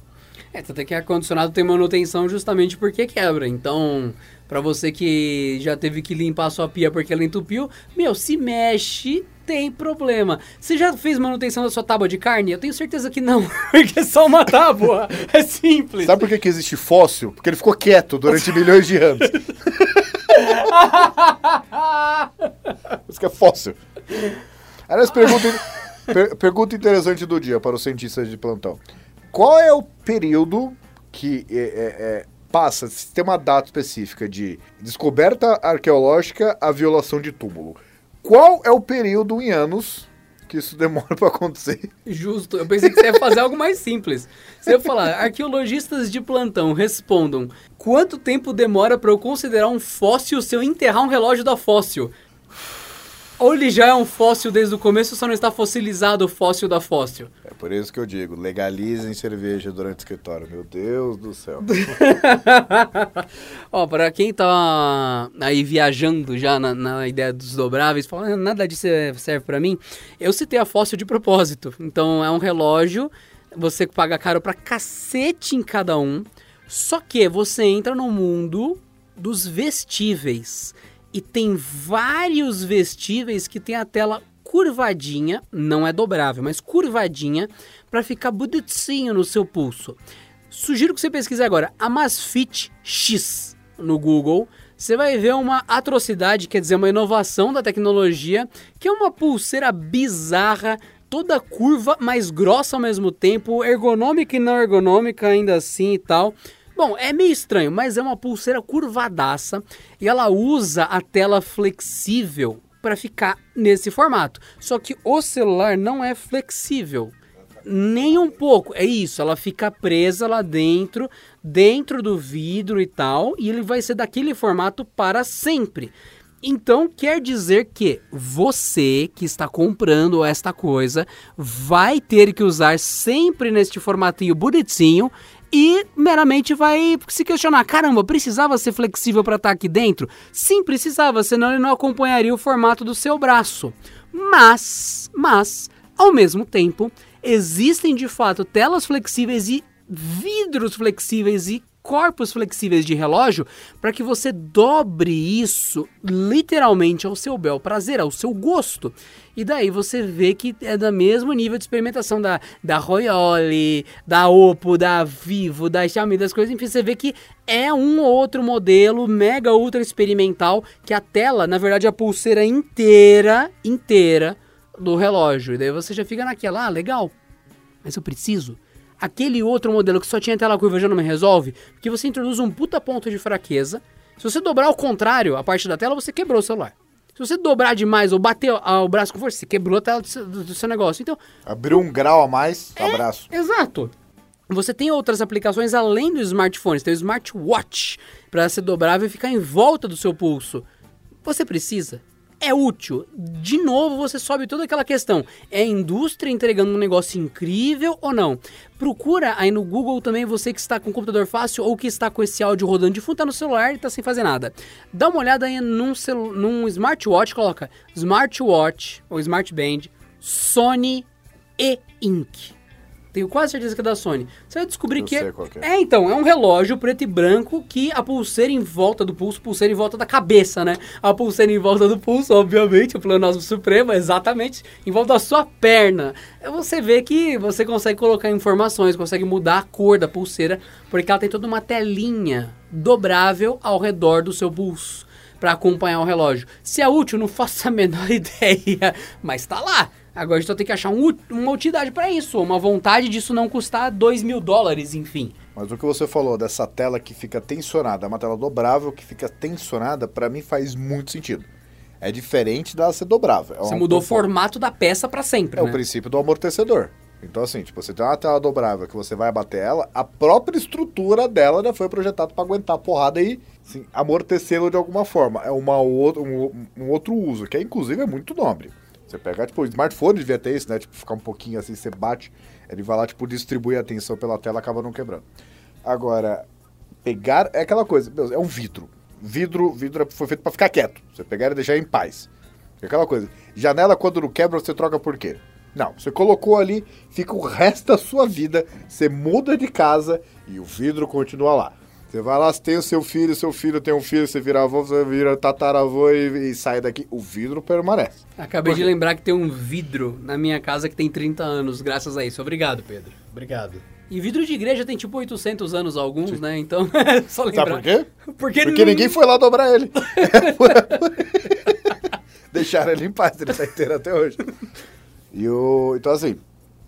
É, tanto é que ar-condicionado tem manutenção justamente porque quebra. Então, pra você que já teve que limpar a sua pia porque ela entupiu, meu, se mexe, tem problema. Você já fez manutenção da sua tábua de carne? Eu tenho certeza que não, porque é só uma tábua. É simples. Sabe por que, que existe fóssil? Porque ele ficou quieto durante milhões de anos. Isso que é fóssil. Aliás, pergunta, per- pergunta interessante do dia para os cientistas de plantão. Qual é o período que é, é, é, passa, se tem uma data específica de descoberta arqueológica a violação de túmulo? Qual é o período em anos que isso demora para acontecer? Justo. Eu pensei que você ia fazer algo mais simples. Você ia falar, arqueologistas de plantão respondam: quanto tempo demora pra eu considerar um fóssil se eu enterrar um relógio da fóssil? Ou ele já é um fóssil desde o começo, só não está fossilizado o fóssil da fóssil? É por isso que eu digo, legalizem cerveja durante o escritório. Meu Deus do céu. Ó, para quem tá aí viajando já na, na ideia dos dobráveis, falando "Ah, nada disso serve pra mim, eu citei a fóssil de propósito. Então é um relógio, você paga caro pra cacete em cada um, só que você entra no mundo dos vestíveis. E tem vários vestíveis que tem a tela curvadinha, não é dobrável, mas curvadinha, pra ficar bonitinho no seu pulso. Sugiro que você pesquise agora Amazfit X no Google. Você vai ver uma atrocidade, quer dizer, uma inovação da tecnologia, que é uma pulseira bizarra, toda curva, mas grossa ao mesmo tempo, ergonômica e não ergonômica ainda assim e tal. Bom, é meio estranho, mas é uma pulseira curvadaça e ela usa a tela flexível para ficar nesse formato. Só que o celular não é flexível. Nem um pouco. É isso, ela fica presa lá dentro, dentro do vidro e tal, e ele vai ser daquele formato para sempre. Então quer dizer que você que está comprando esta coisa vai ter que usar sempre neste formatinho bonitinho e meramente vai se questionar: caramba, precisava ser flexível para estar aqui dentro? Sim, precisava, senão ele não acompanharia o formato do seu braço. Mas, mas, ao mesmo tempo, existem de fato telas flexíveis e vidros flexíveis e corpos flexíveis de relógio para que você dobre isso literalmente ao seu bel prazer, ao seu gosto. E daí você vê que é do mesmo nível de experimentação da, da Royole, da Oppo, da Vivo, da Xiaomi, das coisas. Enfim, você vê que é um ou outro modelo mega ultra experimental que a tela, na verdade, a pulseira inteira, inteira do relógio. E daí você já fica naquela, ah, legal, mas eu preciso. Aquele outro modelo que só tinha tela curva já não me resolve, porque você introduz um puta ponto de fraqueza. Se você dobrar ao contrário a parte da tela, você quebrou o celular. Se você dobrar demais ou bater o braço com força, você quebrou a tela do seu, negócio. Então, Abriu um grau a mais, abraço. Exato. Você tem outras aplicações além do smartphone. Você tem o smartwatch para ser dobrável e ficar em volta do seu pulso. Você precisa? É útil? De novo, você sobe toda aquela questão. É a indústria entregando um negócio incrível ou não? Procura aí no Google também você que está com computador fácil ou que está com esse áudio rodando de fundo, tá no celular e tá sem fazer nada. Dá uma olhada aí num, num smartwatch, coloca smartwatch ou smartband Sony e Inc. Tenho quase certeza que é da Sony. Você vai descobrir Eu que é... é. é, então, é um relógio preto e branco que a pulseira em volta do pulso, pulseira em volta da cabeça, né? A pulseira em volta do pulso, obviamente, o pleonasmo supremo, exatamente, em volta da sua perna. É Você vê que você consegue colocar informações, consegue mudar a cor da pulseira, porque ela tem toda uma telinha dobrável ao redor do seu pulso para acompanhar o relógio. Se é útil, não faço a menor ideia, mas tá lá. Agora a gente só tem que achar um uma utilidade para isso, uma vontade disso não custar 2 mil dólares, enfim. Mas o que você falou dessa tela que fica tensionada, é uma tela dobrável que fica tensionada, pra mim faz muito sentido. É diferente dela ser dobrável. É Você mudou o formato da peça para sempre, É né? o princípio do amortecedor. Então, assim, tipo, você tem uma tela dobrável que você vai abater ela, a própria estrutura dela já foi projetada para aguentar a porrada e assim, amortecê-lo de alguma forma. É uma outra, um, um outro uso, que é, inclusive é muito nobre. Você pegar, tipo, o smartphone devia ter isso, né? Tipo, ficar um pouquinho assim, você bate, ele vai lá, tipo, distribui a tensão pela tela, acaba não quebrando. Agora, pegar é aquela coisa, meu, é um vidro. Vidro, vidro foi feito para ficar quieto. Você pegar e deixar em paz. É aquela coisa. Janela, quando não quebra, você troca por quê? Não, você colocou ali, fica o resto da sua vida, você muda de casa e o vidro continua lá. Você vai lá, você tem o seu filho, seu filho tem um filho, você vira avô, você vira tataravô e, e sai daqui. O vidro permanece. Acabei de lembrar que tem um vidro na minha casa que tem 30 anos, graças a isso. Obrigado, Pedro. Obrigado. E vidro de igreja tem tipo 800 anos alguns, né? Então, só lembrar. Sabe por quê? Porque, Porque não- ninguém foi lá dobrar ele. Deixaram ele em paz, ele tá inteiro até hoje. E o, então, assim,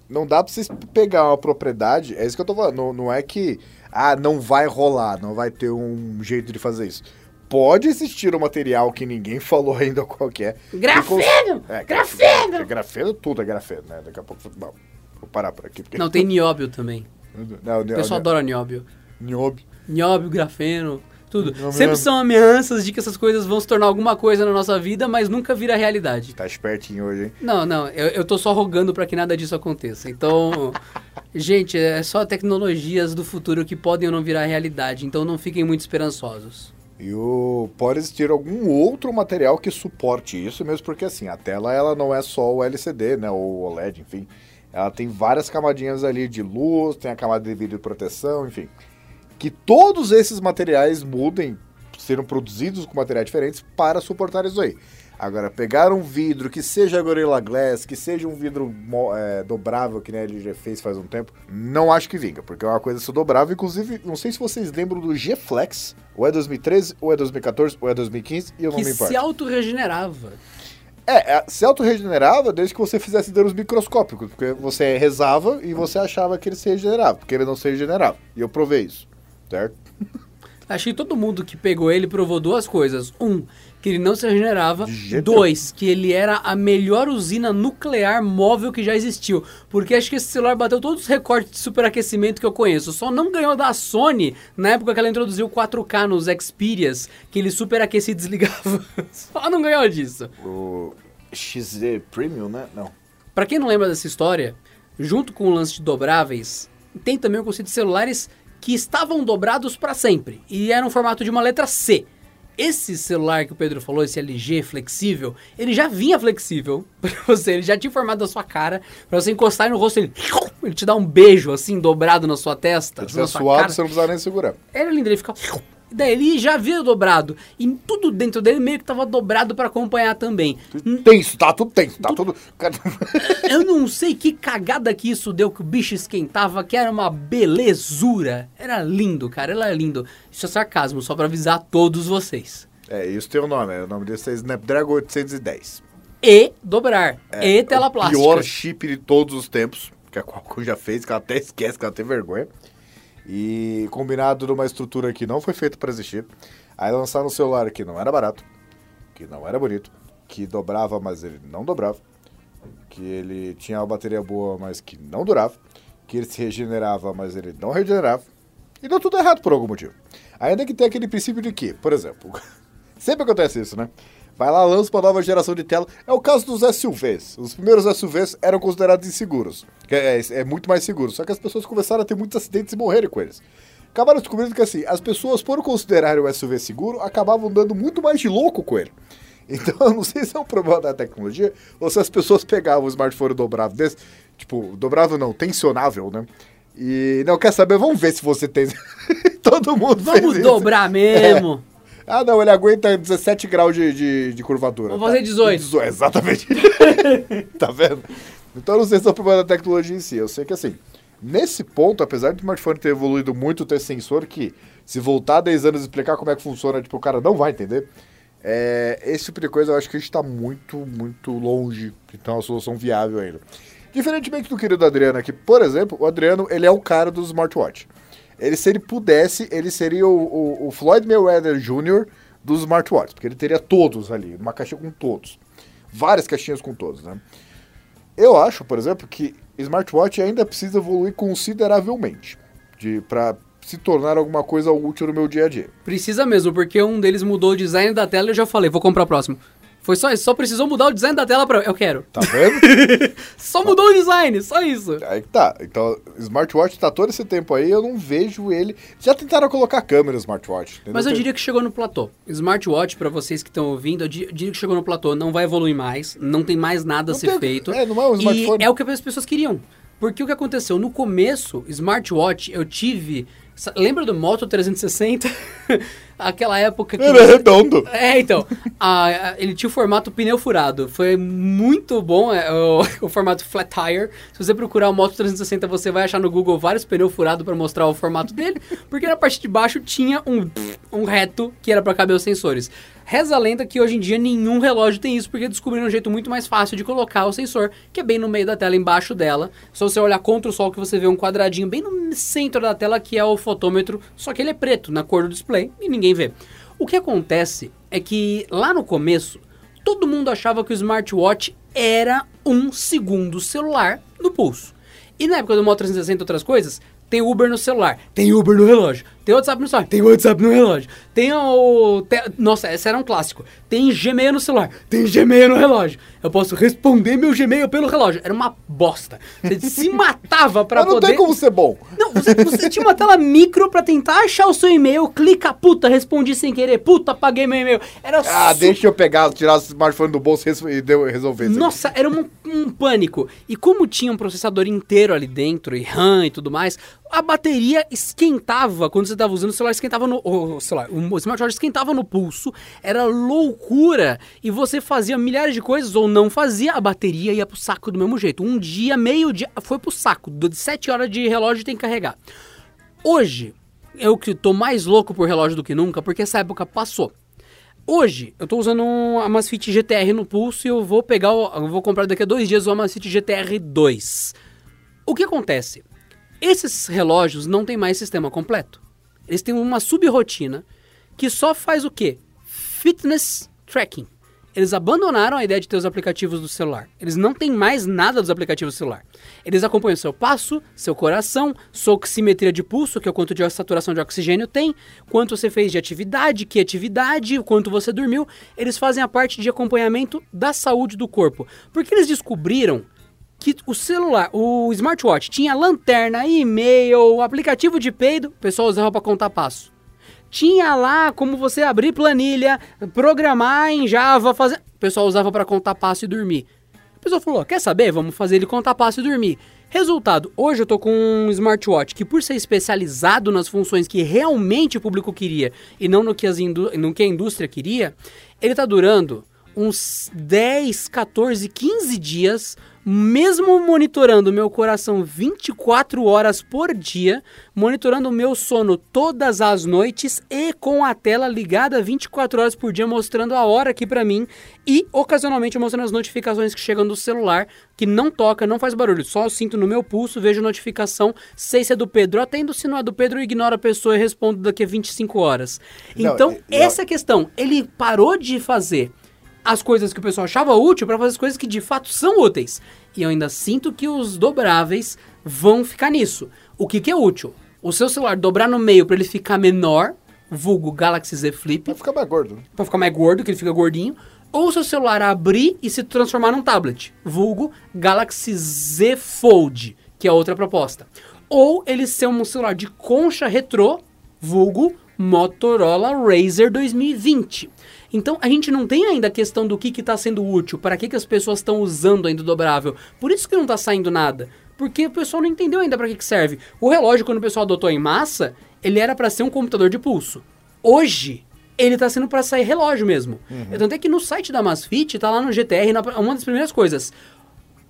não dá pra vocês pegar uma propriedade, é isso que eu tô falando, não, não é que, ah, não vai rolar, não vai ter um jeito de fazer isso. Pode existir um material que ninguém falou ainda qual que é. Grafeno! cons- É, Grafeno! grafeno! Tudo é grafeno, né? Daqui a pouco, bom, vou parar por aqui. Porque... Não, tem nióbio também. Não, O pessoal adora nióbio. Niobe. Nióbio, grafeno, tudo. Nióbio. Sempre são ameaças de que essas coisas vão se tornar alguma coisa na nossa vida, mas nunca vira realidade. Tá espertinho hoje, hein? Não, não, eu, eu tô só rogando pra que nada disso aconteça. Então, gente, é só tecnologias do futuro que podem ou não virar realidade, então não fiquem muito esperançosos. E o, pode existir algum outro material que suporte isso, mesmo porque assim, a tela ela não é só o LCD, né, ou o OLED, enfim. Ela tem várias camadinhas ali de luz, tem a camada de vidro de proteção, enfim. Que todos esses materiais mudem, serão produzidos com materiais diferentes para suportar isso aí. Agora, pegar um vidro que seja Gorilla Glass, que seja um vidro é, dobrável, que nem a LG fez faz um tempo, não acho que vinga, porque é uma coisa dobrável. Inclusive, não sei se vocês lembram do G-Flex, ou é 2013, ou é 2014, ou é 2015, e eu não que me importo. se autorregenerava. É, é, se autorregenerava desde que você fizesse danos microscópicos, porque você rezava e você achava que ele se regenerava, porque ele não se regenerava. E eu provei isso, certo? Achei que todo mundo que pegou ele provou duas coisas. Um, que ele não se regenerava. Dois, que ele era a melhor usina nuclear móvel que já existiu. Porque acho que esse celular bateu todos os recordes de superaquecimento que eu conheço. Só não ganhou da Sony na época que ela introduziu 4K nos Xperias, que ele superaquecia e desligava. Só não ganhou disso. O XZ Premium, né? Não. Pra quem não lembra dessa história, junto com o lance de dobráveis, tem também o conceito de celulares que estavam dobrados para sempre e eram no formato de uma letra C. Esse celular que o Pedro falou, esse LG flexível, ele já vinha flexível pra você, ele já tinha formado a sua cara, pra você encostar no rosto, ele, ele te dá um beijo assim, dobrado na sua testa. Se na sua suado, cara. você não precisa nem segurar. Era lindo, ele ficava. Daí ele já havia dobrado. E tudo dentro dele meio que tava dobrado pra acompanhar também. Tenso, tá tudo tenso, tá tudo... Eu não sei que cagada que isso deu que o bicho esquentava, que era uma belezura. Era lindo, cara, era lindo. Isso é sarcasmo, só pra avisar a todos vocês. É, isso tem o nome, é, o nome desse é Snapdragon 810. E dobrar. e tela É o plástica. pior chip de todos os tempos, que a Qualcomm já fez, que ela até esquece, que ela tem vergonha. E combinado numa estrutura que não foi feita para existir. Aí lançaram um celular que não era barato, que não era bonito, que dobrava, mas ele não dobrava, que ele tinha uma bateria boa, mas que não durava, que ele se regenerava, mas ele não regenerava. E deu tudo errado por algum motivo. Ainda que tem aquele princípio de que, por exemplo, sempre acontece isso, né? Vai lá, lança uma nova geração de tela. É o caso dos SUVs. Os primeiros SUVs eram considerados inseguros. que É, é muito mais seguro. Só que as pessoas começaram a ter muitos acidentes e morrerem com eles. Acabaram descobrindo que assim, as pessoas, por considerarem o SUV seguro, acabavam dando muito mais de louco com ele. Então, eu não sei se é um problema da tecnologia ou se as pessoas pegavam um smartphone dobrável desse, Tipo, dobrável não, tensionável, né? E não quer saber, vamos ver se você tem. Todo mundo Vamos dobrar mesmo. Ah, não, ele aguenta 17 graus de, de, de curvatura. Vamos fazer 18. exatamente. tá vendo? Então eu não sei se é o problema da tecnologia em si. Eu sei que assim, nesse ponto, apesar do smartphone ter evoluído muito, ter sensor que, se voltar 10 anos e explicar como é que funciona, tipo, o cara não vai entender. É, esse tipo de coisa eu acho que a gente tá muito, muito longe de ter uma solução viável ainda. Diferentemente do querido Adriano aqui, por exemplo, o Adriano, ele é o cara do smartwatch. Ele, se ele pudesse, ele seria o, o, o Floyd Mayweather Jr. dos smartwatches, porque ele teria todos ali, uma caixinha com todos. Várias caixinhas com todos, né? Eu acho, por exemplo, que smartwatch ainda precisa evoluir consideravelmente de para se tornar alguma coisa útil no meu dia a dia. Precisa mesmo, porque um deles mudou o design da tela e eu já falei, vou comprar o próximo. Foi só isso, só precisou mudar o design da tela pra. Eu quero. Tá vendo? Só mudou o design, só isso. aí que tá. Então, smartwatch tá todo esse tempo aí, eu não vejo ele. Já tentaram colocar câmera no smartwatch. entendeu? Mas eu diria que chegou no platô. Smartwatch, pra vocês que estão ouvindo, eu di- diria que chegou no platô. Não vai evoluir mais, não tem mais nada a Não ser tem- feito. é, não é um E smartphone. é o que as pessoas queriam. Porque o que aconteceu? No começo, smartwatch, eu tive... Lembra do Moto 360? Aquela época que... Ele é redondo. É, então. a- a- ele tinha o formato pneu furado. Foi muito bom é, o, o formato flat tire. Se você procurar o Moto 360, você vai achar no Google vários pneus furados para mostrar o formato dele. Porque na parte de baixo tinha um, um reto que era para caber os sensores. Reza a lenda que hoje em dia nenhum relógio tem isso, porque descobriram um jeito muito mais fácil de colocar o sensor, que é bem no meio da tela, embaixo dela. Só você olhar contra o sol que você vê um quadradinho bem no centro da tela, que é o fotômetro, só que ele é preto, na cor do display, e ninguém vê. O que acontece é que lá no começo, todo mundo achava que o smartwatch era um segundo celular no pulso. E na época do Moto 360 e outras coisas, tem Uber no celular, tem Uber no relógio, tem WhatsApp no celular, tem WhatsApp no relógio, tem o... te- nossa, esse era um clássico. Tem Gmail no celular, tem Gmail no relógio. Eu posso responder meu Gmail pelo relógio. Era uma bosta. Você se matava pra Mas não poder... tem como ser bom. Não, você, você tinha uma tela micro pra tentar achar o seu e-mail, clica, puta, respondi sem querer, puta, apaguei meu e-mail. Era Ah, su- deixa eu pegar, tirar o smartphone do bolso e deu- resolver isso. aqui. Nossa, era um, um pânico. E como tinha um processador inteiro ali dentro, e RAM e tudo mais, a bateria esquentava quando você estava usando o celular, esquentava no. O celular, o smartwatch esquentava no pulso, era loucura. E você fazia milhares de coisas ou não fazia, a bateria ia pro saco do mesmo jeito. Um dia, meio dia, foi pro saco. De 7 horas de relógio tem que carregar. Hoje, eu que tô mais louco por relógio do que nunca, porque essa época passou. Hoje, eu tô usando um Amazfit GTR no pulso e eu vou pegar, eu vou comprar daqui a dois dias o Amazfit GTR 2. O que acontece? Esses relógios não têm mais sistema completo. Eles têm uma subrotina que só faz o quê? Fitness tracking. Eles abandonaram a ideia de ter os aplicativos do celular. Eles não têm mais nada dos aplicativos do celular. Eles acompanham seu passo, seu coração, sua oximetria de pulso, que é o quanto de saturação de oxigênio tem, quanto você fez de atividade, que atividade, quanto você dormiu. Eles fazem a parte de acompanhamento da saúde do corpo. Porque eles descobriram que o celular, o smartwatch tinha lanterna, e-mail, aplicativo de peido, o pessoal usava para contar passo. Tinha lá como você abrir planilha, programar em Java, fazer. O pessoal usava para contar passo e dormir. O pessoal falou: quer saber? Vamos fazer ele contar passo e dormir. Resultado, hoje eu tô com um smartwatch que, por ser especializado nas funções que realmente o público queria e não no que, as no que a indústria queria, ele tá durando uns 10, 14, 15 dias, mesmo monitorando meu coração 24 horas por dia, monitorando o meu sono todas as noites e com a tela ligada 24 horas por dia, mostrando a hora aqui pra mim e ocasionalmente mostrando as notificações que chegam do celular, que não toca, não faz barulho, só eu sinto no meu pulso, vejo notificação, sei se é do Pedro, atendo, se não é do Pedro, ignoro a pessoa e respondo daqui a 25 horas. Não, então, e- essa questão. Ele parou de fazer as coisas que o pessoal achava útil para fazer as coisas que de fato são úteis. E eu ainda sinto que os dobráveis vão ficar nisso. O que, que é útil? O seu celular dobrar no meio para ele ficar menor, vulgo Galaxy Z Flip, Vai ficar mais gordo. né? para ficar mais gordo, que ele fica gordinho, ou o seu celular abrir e se transformar num tablet, vulgo Galaxy Z Fold, que é outra proposta. Ou ele ser um celular de concha retrô, vulgo Motorola Razr 2020. Então a gente não tem ainda a questão do que está sendo útil, para que, que as pessoas estão usando ainda o dobrável. Por isso que não está saindo nada. Porque o pessoal não entendeu ainda para que, que serve. O relógio, quando o pessoal adotou em massa, ele era para ser um computador de pulso. Hoje, ele está sendo para sair relógio mesmo. Tanto é que no site da Masfit, tá lá no GTR, uma das primeiras coisas.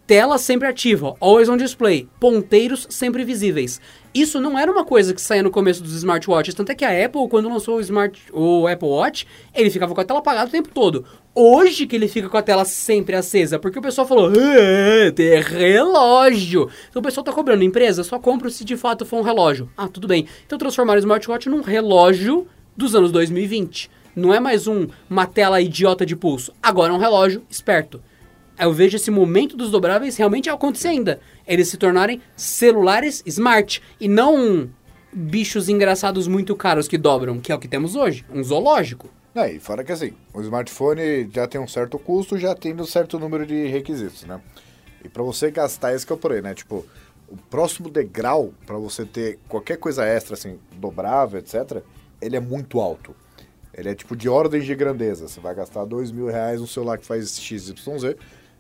Tela sempre ativa, always on display, ponteiros sempre visíveis. Isso não era uma coisa que saía no começo dos smartwatches, tanto é que a Apple, quando lançou o, smart, o Apple Watch, ele ficava com a tela apagada o tempo todo. Hoje que ele fica com a tela sempre acesa, porque o pessoal falou, "É, tem relógio. Então o pessoal tá cobrando, empresa, só compra se de fato for um relógio. Ah, tudo bem. Então transformaram o smartwatch num relógio dos anos 2020. Não é mais um, uma tela idiota de pulso, agora é um relógio esperto. Eu vejo esse momento dos dobráveis realmente acontecer ainda. Eles se tornarem celulares smart e não bichos engraçados muito caros que dobram, que é o que temos hoje, um zoológico. Não, e fora que assim, o smartphone já tem um certo custo, já tem um certo número de requisitos, né? E pra você gastar esse que eu porém, né? Tipo, o próximo degrau pra você ter qualquer coisa extra, assim, dobrável, etc., ele é muito alto. Ele é tipo de ordem de grandeza. Você vai gastar dois mil reais num celular que faz XYZ.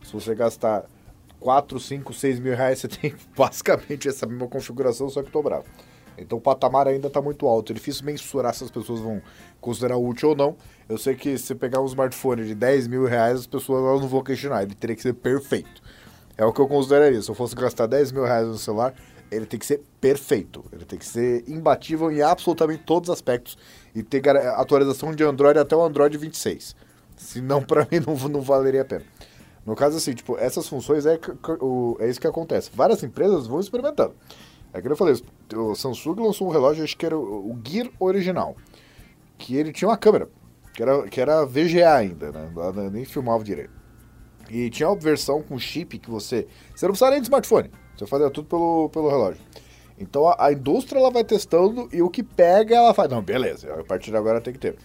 Se você gastar 4, 5, 6 mil reais, você tem basicamente essa mesma configuração, só que dobrável. Então o patamar ainda está muito alto. É difícil mensurar se as pessoas vão considerar útil ou não. Eu sei que se pegar um smartphone de 10 mil reais, as pessoas elas não vão questionar. Ele teria que ser perfeito. É o que eu consideraria. Se eu fosse gastar 10 mil reais no celular, ele tem que ser perfeito. Ele tem que ser imbatível em absolutamente todos os aspectos. E ter atualização de Android até o Android 26. Senão, para mim, não, não valeria a pena. No caso, assim, tipo, essas funções é, é isso que acontece. Várias empresas vão experimentando. É que eu falei, o Samsung lançou um relógio, acho que era o, Gear original, que ele tinha uma câmera, que era, que era VGA ainda, né? Nem filmava direito. E tinha uma versão com chip que você. Você não precisava nem de smartphone. Você fazia tudo pelo, pelo relógio. Então a, a indústria ela vai testando e o que pega ela faz. Não, beleza, a partir de agora tem que ter.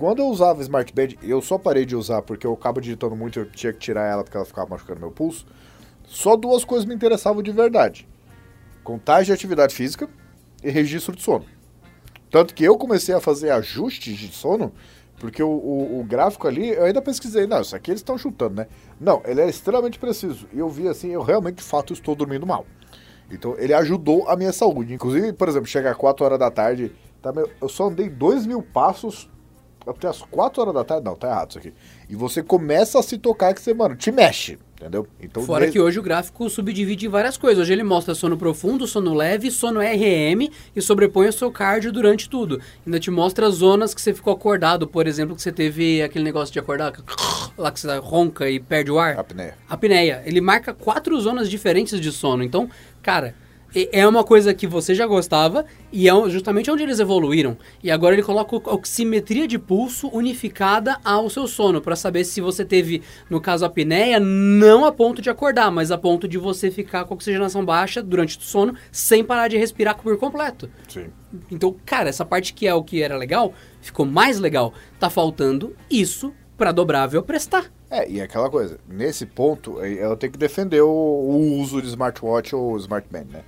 Quando eu usava Smart Band, eu só parei de usar porque eu acabo digitando muito e eu tinha que tirar ela porque ela ficava machucando meu pulso. Só duas coisas me interessavam de verdade: contagem de atividade física e registro de sono. Tanto que eu comecei a fazer ajustes de sono, porque o, o- o gráfico ali, eu ainda pesquisei, não, isso aqui eles estão chutando, né? Não, ele é extremamente preciso. E eu vi assim, eu realmente, de fato, estou dormindo mal. Então, ele ajudou a minha saúde. Inclusive, por exemplo, chega às 4 horas da tarde, tá, eu só andei 2 mil passos até as 4 horas da tarde. Não, tá errado isso aqui. E você começa a se tocar que você, mano, te mexe, entendeu? Então, Fora que hoje o gráfico subdivide em várias coisas. Hoje ele mostra sono profundo, sono leve, sono RM e sobrepõe o seu cardio durante tudo. Ainda te mostra as zonas que você ficou acordado, por exemplo, que você teve aquele negócio de acordar, lá que você ronca e perde o ar. Apneia. Apneia. Ele marca quatro zonas diferentes de sono. Então, cara, é uma coisa que você já gostava e é justamente onde eles evoluíram. E agora ele coloca a oximetria de pulso unificada ao seu sono, para saber se você teve, no caso, apneia, não a ponto de acordar, mas a ponto de você ficar com oxigenação baixa durante o sono, sem parar de respirar por completo. Sim. Então, cara, essa parte que é o que era legal, ficou mais legal. Tá faltando isso para dobrável prestar. É, e aquela coisa, nesse ponto, eu tenho que defender o, o uso de smartwatch ou smartband, né?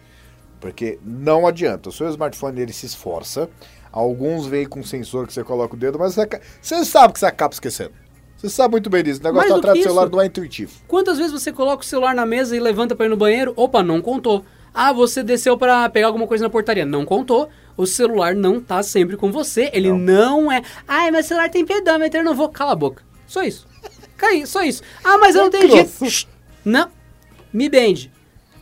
Porque não adianta, o seu smartphone ele se esforça, alguns vêm com sensor que você coloca o dedo, mas você, você sabe que você acaba esquecendo. Você sabe muito bem disso, o negócio tá atrás do celular não é intuitivo. Quantas vezes você coloca o celular na mesa e levanta pra ir no banheiro? Opa, não contou. Ah, você desceu pra pegar alguma coisa na portaria. Não contou. O celular não tá sempre com você. Ele não, é. Ai, meu celular tem pedômetro, eu não vou. Cala a boca. Só isso. Cai, só isso. Ah, mas eu não tenho jeito. Não. Me bende.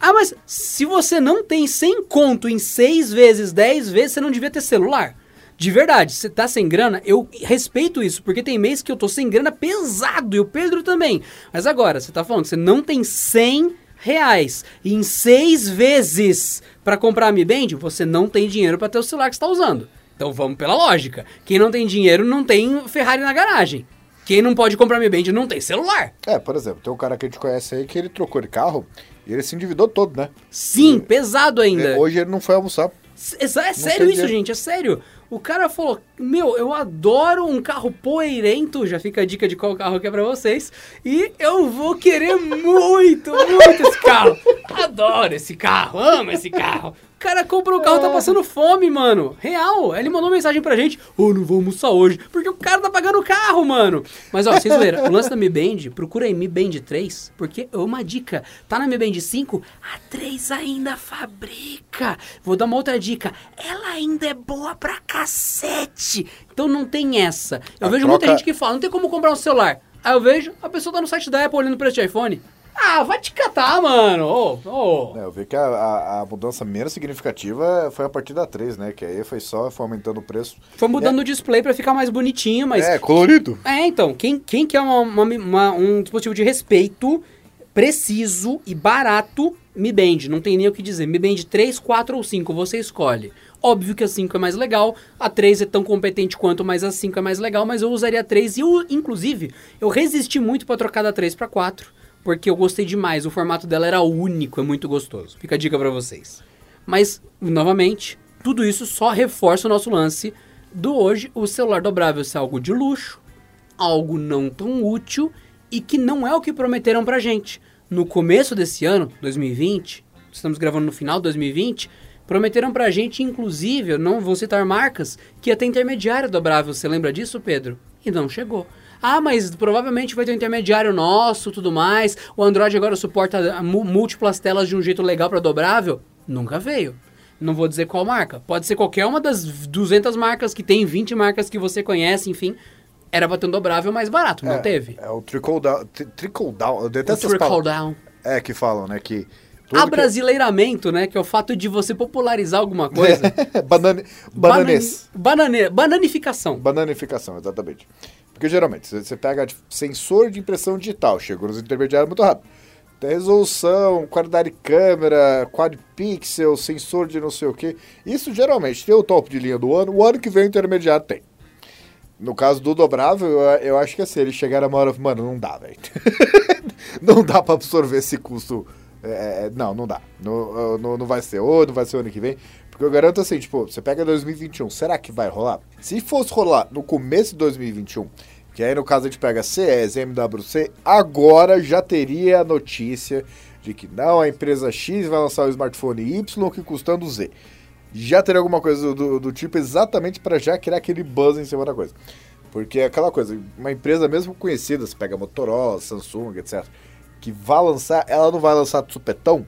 Ah, mas se você não tem 100 conto em 6 vezes, 10 vezes, você não devia ter celular. De verdade, você tá sem grana, eu respeito isso, porque tem mês que eu tô sem grana pesado, e o Pedro também. Mas agora, você tá falando você não tem 100 reais em 6 vezes pra comprar a Mi Band, você não tem dinheiro pra ter o celular que você tá usando. Então vamos pela lógica. Quem não tem dinheiro não tem Ferrari na garagem. Quem não pode comprar Mi Band não tem celular. É, por exemplo, tem um cara que a gente conhece aí que ele trocou de carro e ele se endividou todo, né? Sim, pesado ainda. Hoje ele não foi almoçar. É, é sério isso, dinheiro. gente, é sério. O cara falou: Meu, eu adoro um carro poeirento. Já fica a dica de qual carro que é pra vocês. E eu vou querer muito, muito esse carro. Adoro esse carro, amo esse carro. O cara comprou o carro, tá passando fome, mano. Real. Ele mandou mensagem pra gente: Ô, oh, não vou almoçar hoje. Porque o cara tá pagando o carro, mano. Mas ó, vocês viram, o lance da Mi Band, procura aí Mi Band 3. Porque, uma dica: tá na Mi Band 5, a 3 ainda fabrica. Vou dar uma outra dica: ela ainda é boa pra cacete. Então não tem essa. Eu A vejo muita troca- gente que fala: não tem como comprar um celular. Aí eu vejo, a pessoa tá no site da Apple olhando o preço de iPhone. Ah, vai te catar, mano. Ô, ô. É, eu vi que a, a- a mudança menos significativa foi a partir da 3, né? Que aí foi só foi aumentando o preço. Foi mudando o display pra ficar mais bonitinho, mas. É, colorido. É, então, quem, quem quer uma- uma- uma- um dispositivo de respeito, preciso e barato, Mi Band. Não tem nem o que dizer. Mi Band 3, 4 ou 5, você escolhe. Óbvio que a 5 é mais legal, a 3 é tão competente quanto, mas a 5 é mais legal, mas eu usaria a 3 e eu, inclusive, eu resisti muito pra trocar da 3 pra 4, porque eu gostei demais, o formato dela era único, é muito gostoso. Fica a dica pra vocês. Mas, novamente, tudo isso só reforça o nosso lance do hoje, o celular dobrável ser algo de luxo, algo não tão útil e que não é o que prometeram pra gente. No começo desse ano, 2020, estamos gravando no final de 2020, prometeram pra gente, inclusive, eu não vou citar marcas, que ter intermediário dobrável. Você lembra disso, Pedro? E não chegou. Ah, mas provavelmente vai ter um intermediário nosso, tudo mais. O Android agora suporta múltiplas telas de um jeito legal pra dobrável. Nunca veio. Não vou dizer qual marca. Pode ser qualquer uma das 200 marcas que tem, 20 marcas que você conhece, enfim. Era pra ter um dobrável mais barato, não é, teve. É o trickle down. tri- Trickle down. Eu O detesto essas trickle down. É, que falam, né? Que. tudo que- Abrasileiramento, né? Que é o fato de você popularizar alguma coisa. Banane... Bananês. Banane... Bananificação. Bananificação, exatamente. Porque geralmente, você pega tipo, sensor de impressão digital, chegou nos intermediários muito rápido. Tem resolução, qualidade de câmera, quad pixel, sensor de não sei o que. Isso geralmente tem o topo de linha do ano, o ano que vem o intermediário tem. No caso do dobrável, eu, eu acho que assim, eles chegaram uma hora, mano, não dá, velho. não dá pra absorver esse custo. É, não, não dá. Não, não, vai ser ou não vai ser ano que vem. Porque eu garanto assim, tipo, você pega 2021, será que vai rolar? Se fosse rolar no começo de 2021, que aí no caso a gente pega CS, MWC, agora já teria a notícia de que não, a empresa X vai lançar o smartphone Y que custando Z. Já teria alguma coisa do, do- tipo exatamente para já criar aquele buzz em cima da coisa. Porque é aquela coisa, uma empresa mesmo conhecida, você pega Motorola, Samsung, etc., que vai lançar, ela não vai lançar de supetão,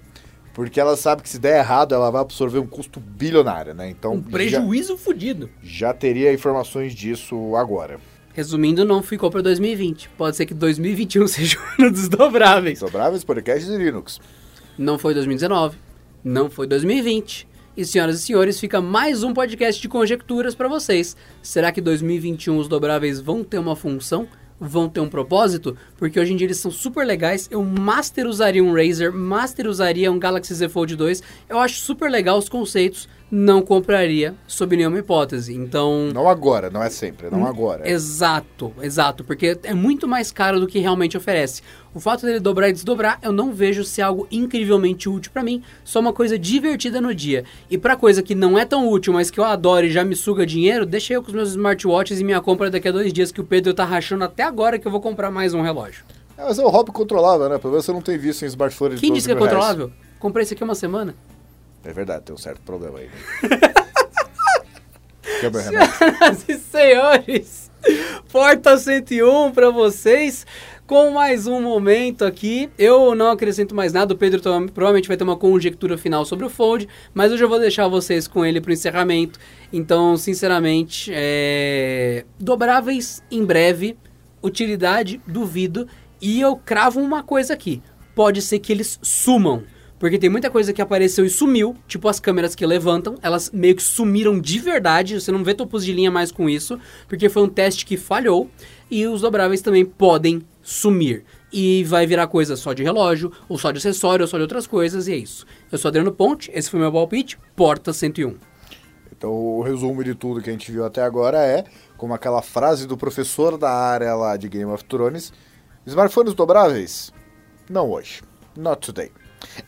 porque ela sabe que se der errado, ela vai absorver um custo bilionário, né? Então Um já, prejuízo fudido. já teria informações disso agora. Resumindo, não ficou pra 2020. Pode ser que 2021 seja o ano dos dobráveis. Dobráveis podcasts de Linux. Não foi 2019, não foi 2020. E senhoras e senhores, fica mais um podcast de conjecturas pra vocês. Será que 2021 os dobráveis vão ter uma função? Vão ter um propósito? Porque hoje em dia eles são super legais. Eu master usaria um Razer, master usaria um Galaxy Z Fold 2. Eu acho super legal os conceitos. Não compraria sob nenhuma hipótese. Então, Não agora, não é sempre, não agora. Exato, exato, porque é muito mais caro do que realmente oferece. O fato dele dobrar e desdobrar, eu não vejo ser algo incrivelmente útil pra mim, só uma coisa divertida no dia. E pra coisa que não é tão útil, mas que eu adoro e já me suga dinheiro, deixa eu com os meus smartwatches e minha compra daqui a dois dias que o Pedro tá rachando até agora que eu vou comprar mais um relógio. É, mas é um hobby controlável, né? Pelo menos você não tem visto em smartphone de Quem 12 disse que é mil reais. controlável? Comprei isso aqui uma semana. É verdade, tem um certo problema aí. o. Senhoras e senhores, Porta 101 pra vocês, com mais um momento aqui. Eu não acrescento mais nada, o Pedro provavelmente vai ter uma conjectura final sobre o Fold, mas eu já vou deixar vocês com ele pro encerramento. Então, sinceramente, é... dobráveis em breve, utilidade, duvido, e eu cravo uma coisa aqui. Pode ser que eles sumam. Porque tem muita coisa que apareceu e sumiu, tipo as câmeras que levantam, elas meio que sumiram de verdade, você não vê topos de linha mais com isso, porque foi um teste que falhou, e os dobráveis também podem sumir. E vai virar coisa só de relógio, ou só de acessório, ou só de outras coisas, e é isso. Eu sou Adriano Ponte, esse foi meu palpite, Porta 101. Então, o resumo de tudo que a gente viu até agora é, como aquela frase do professor da área lá de Game of Thrones, smartphones dobráveis? Não hoje. Not today.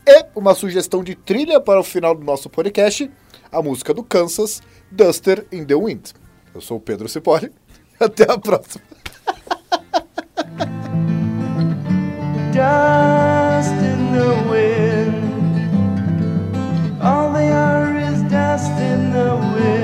E uma sugestão de trilha para o final do nosso podcast. a música do Kansas, Duster in the Wind. Eu sou o Pedro Cipolli. Até a próxima. dust in the wind. All they are is dust in the wind.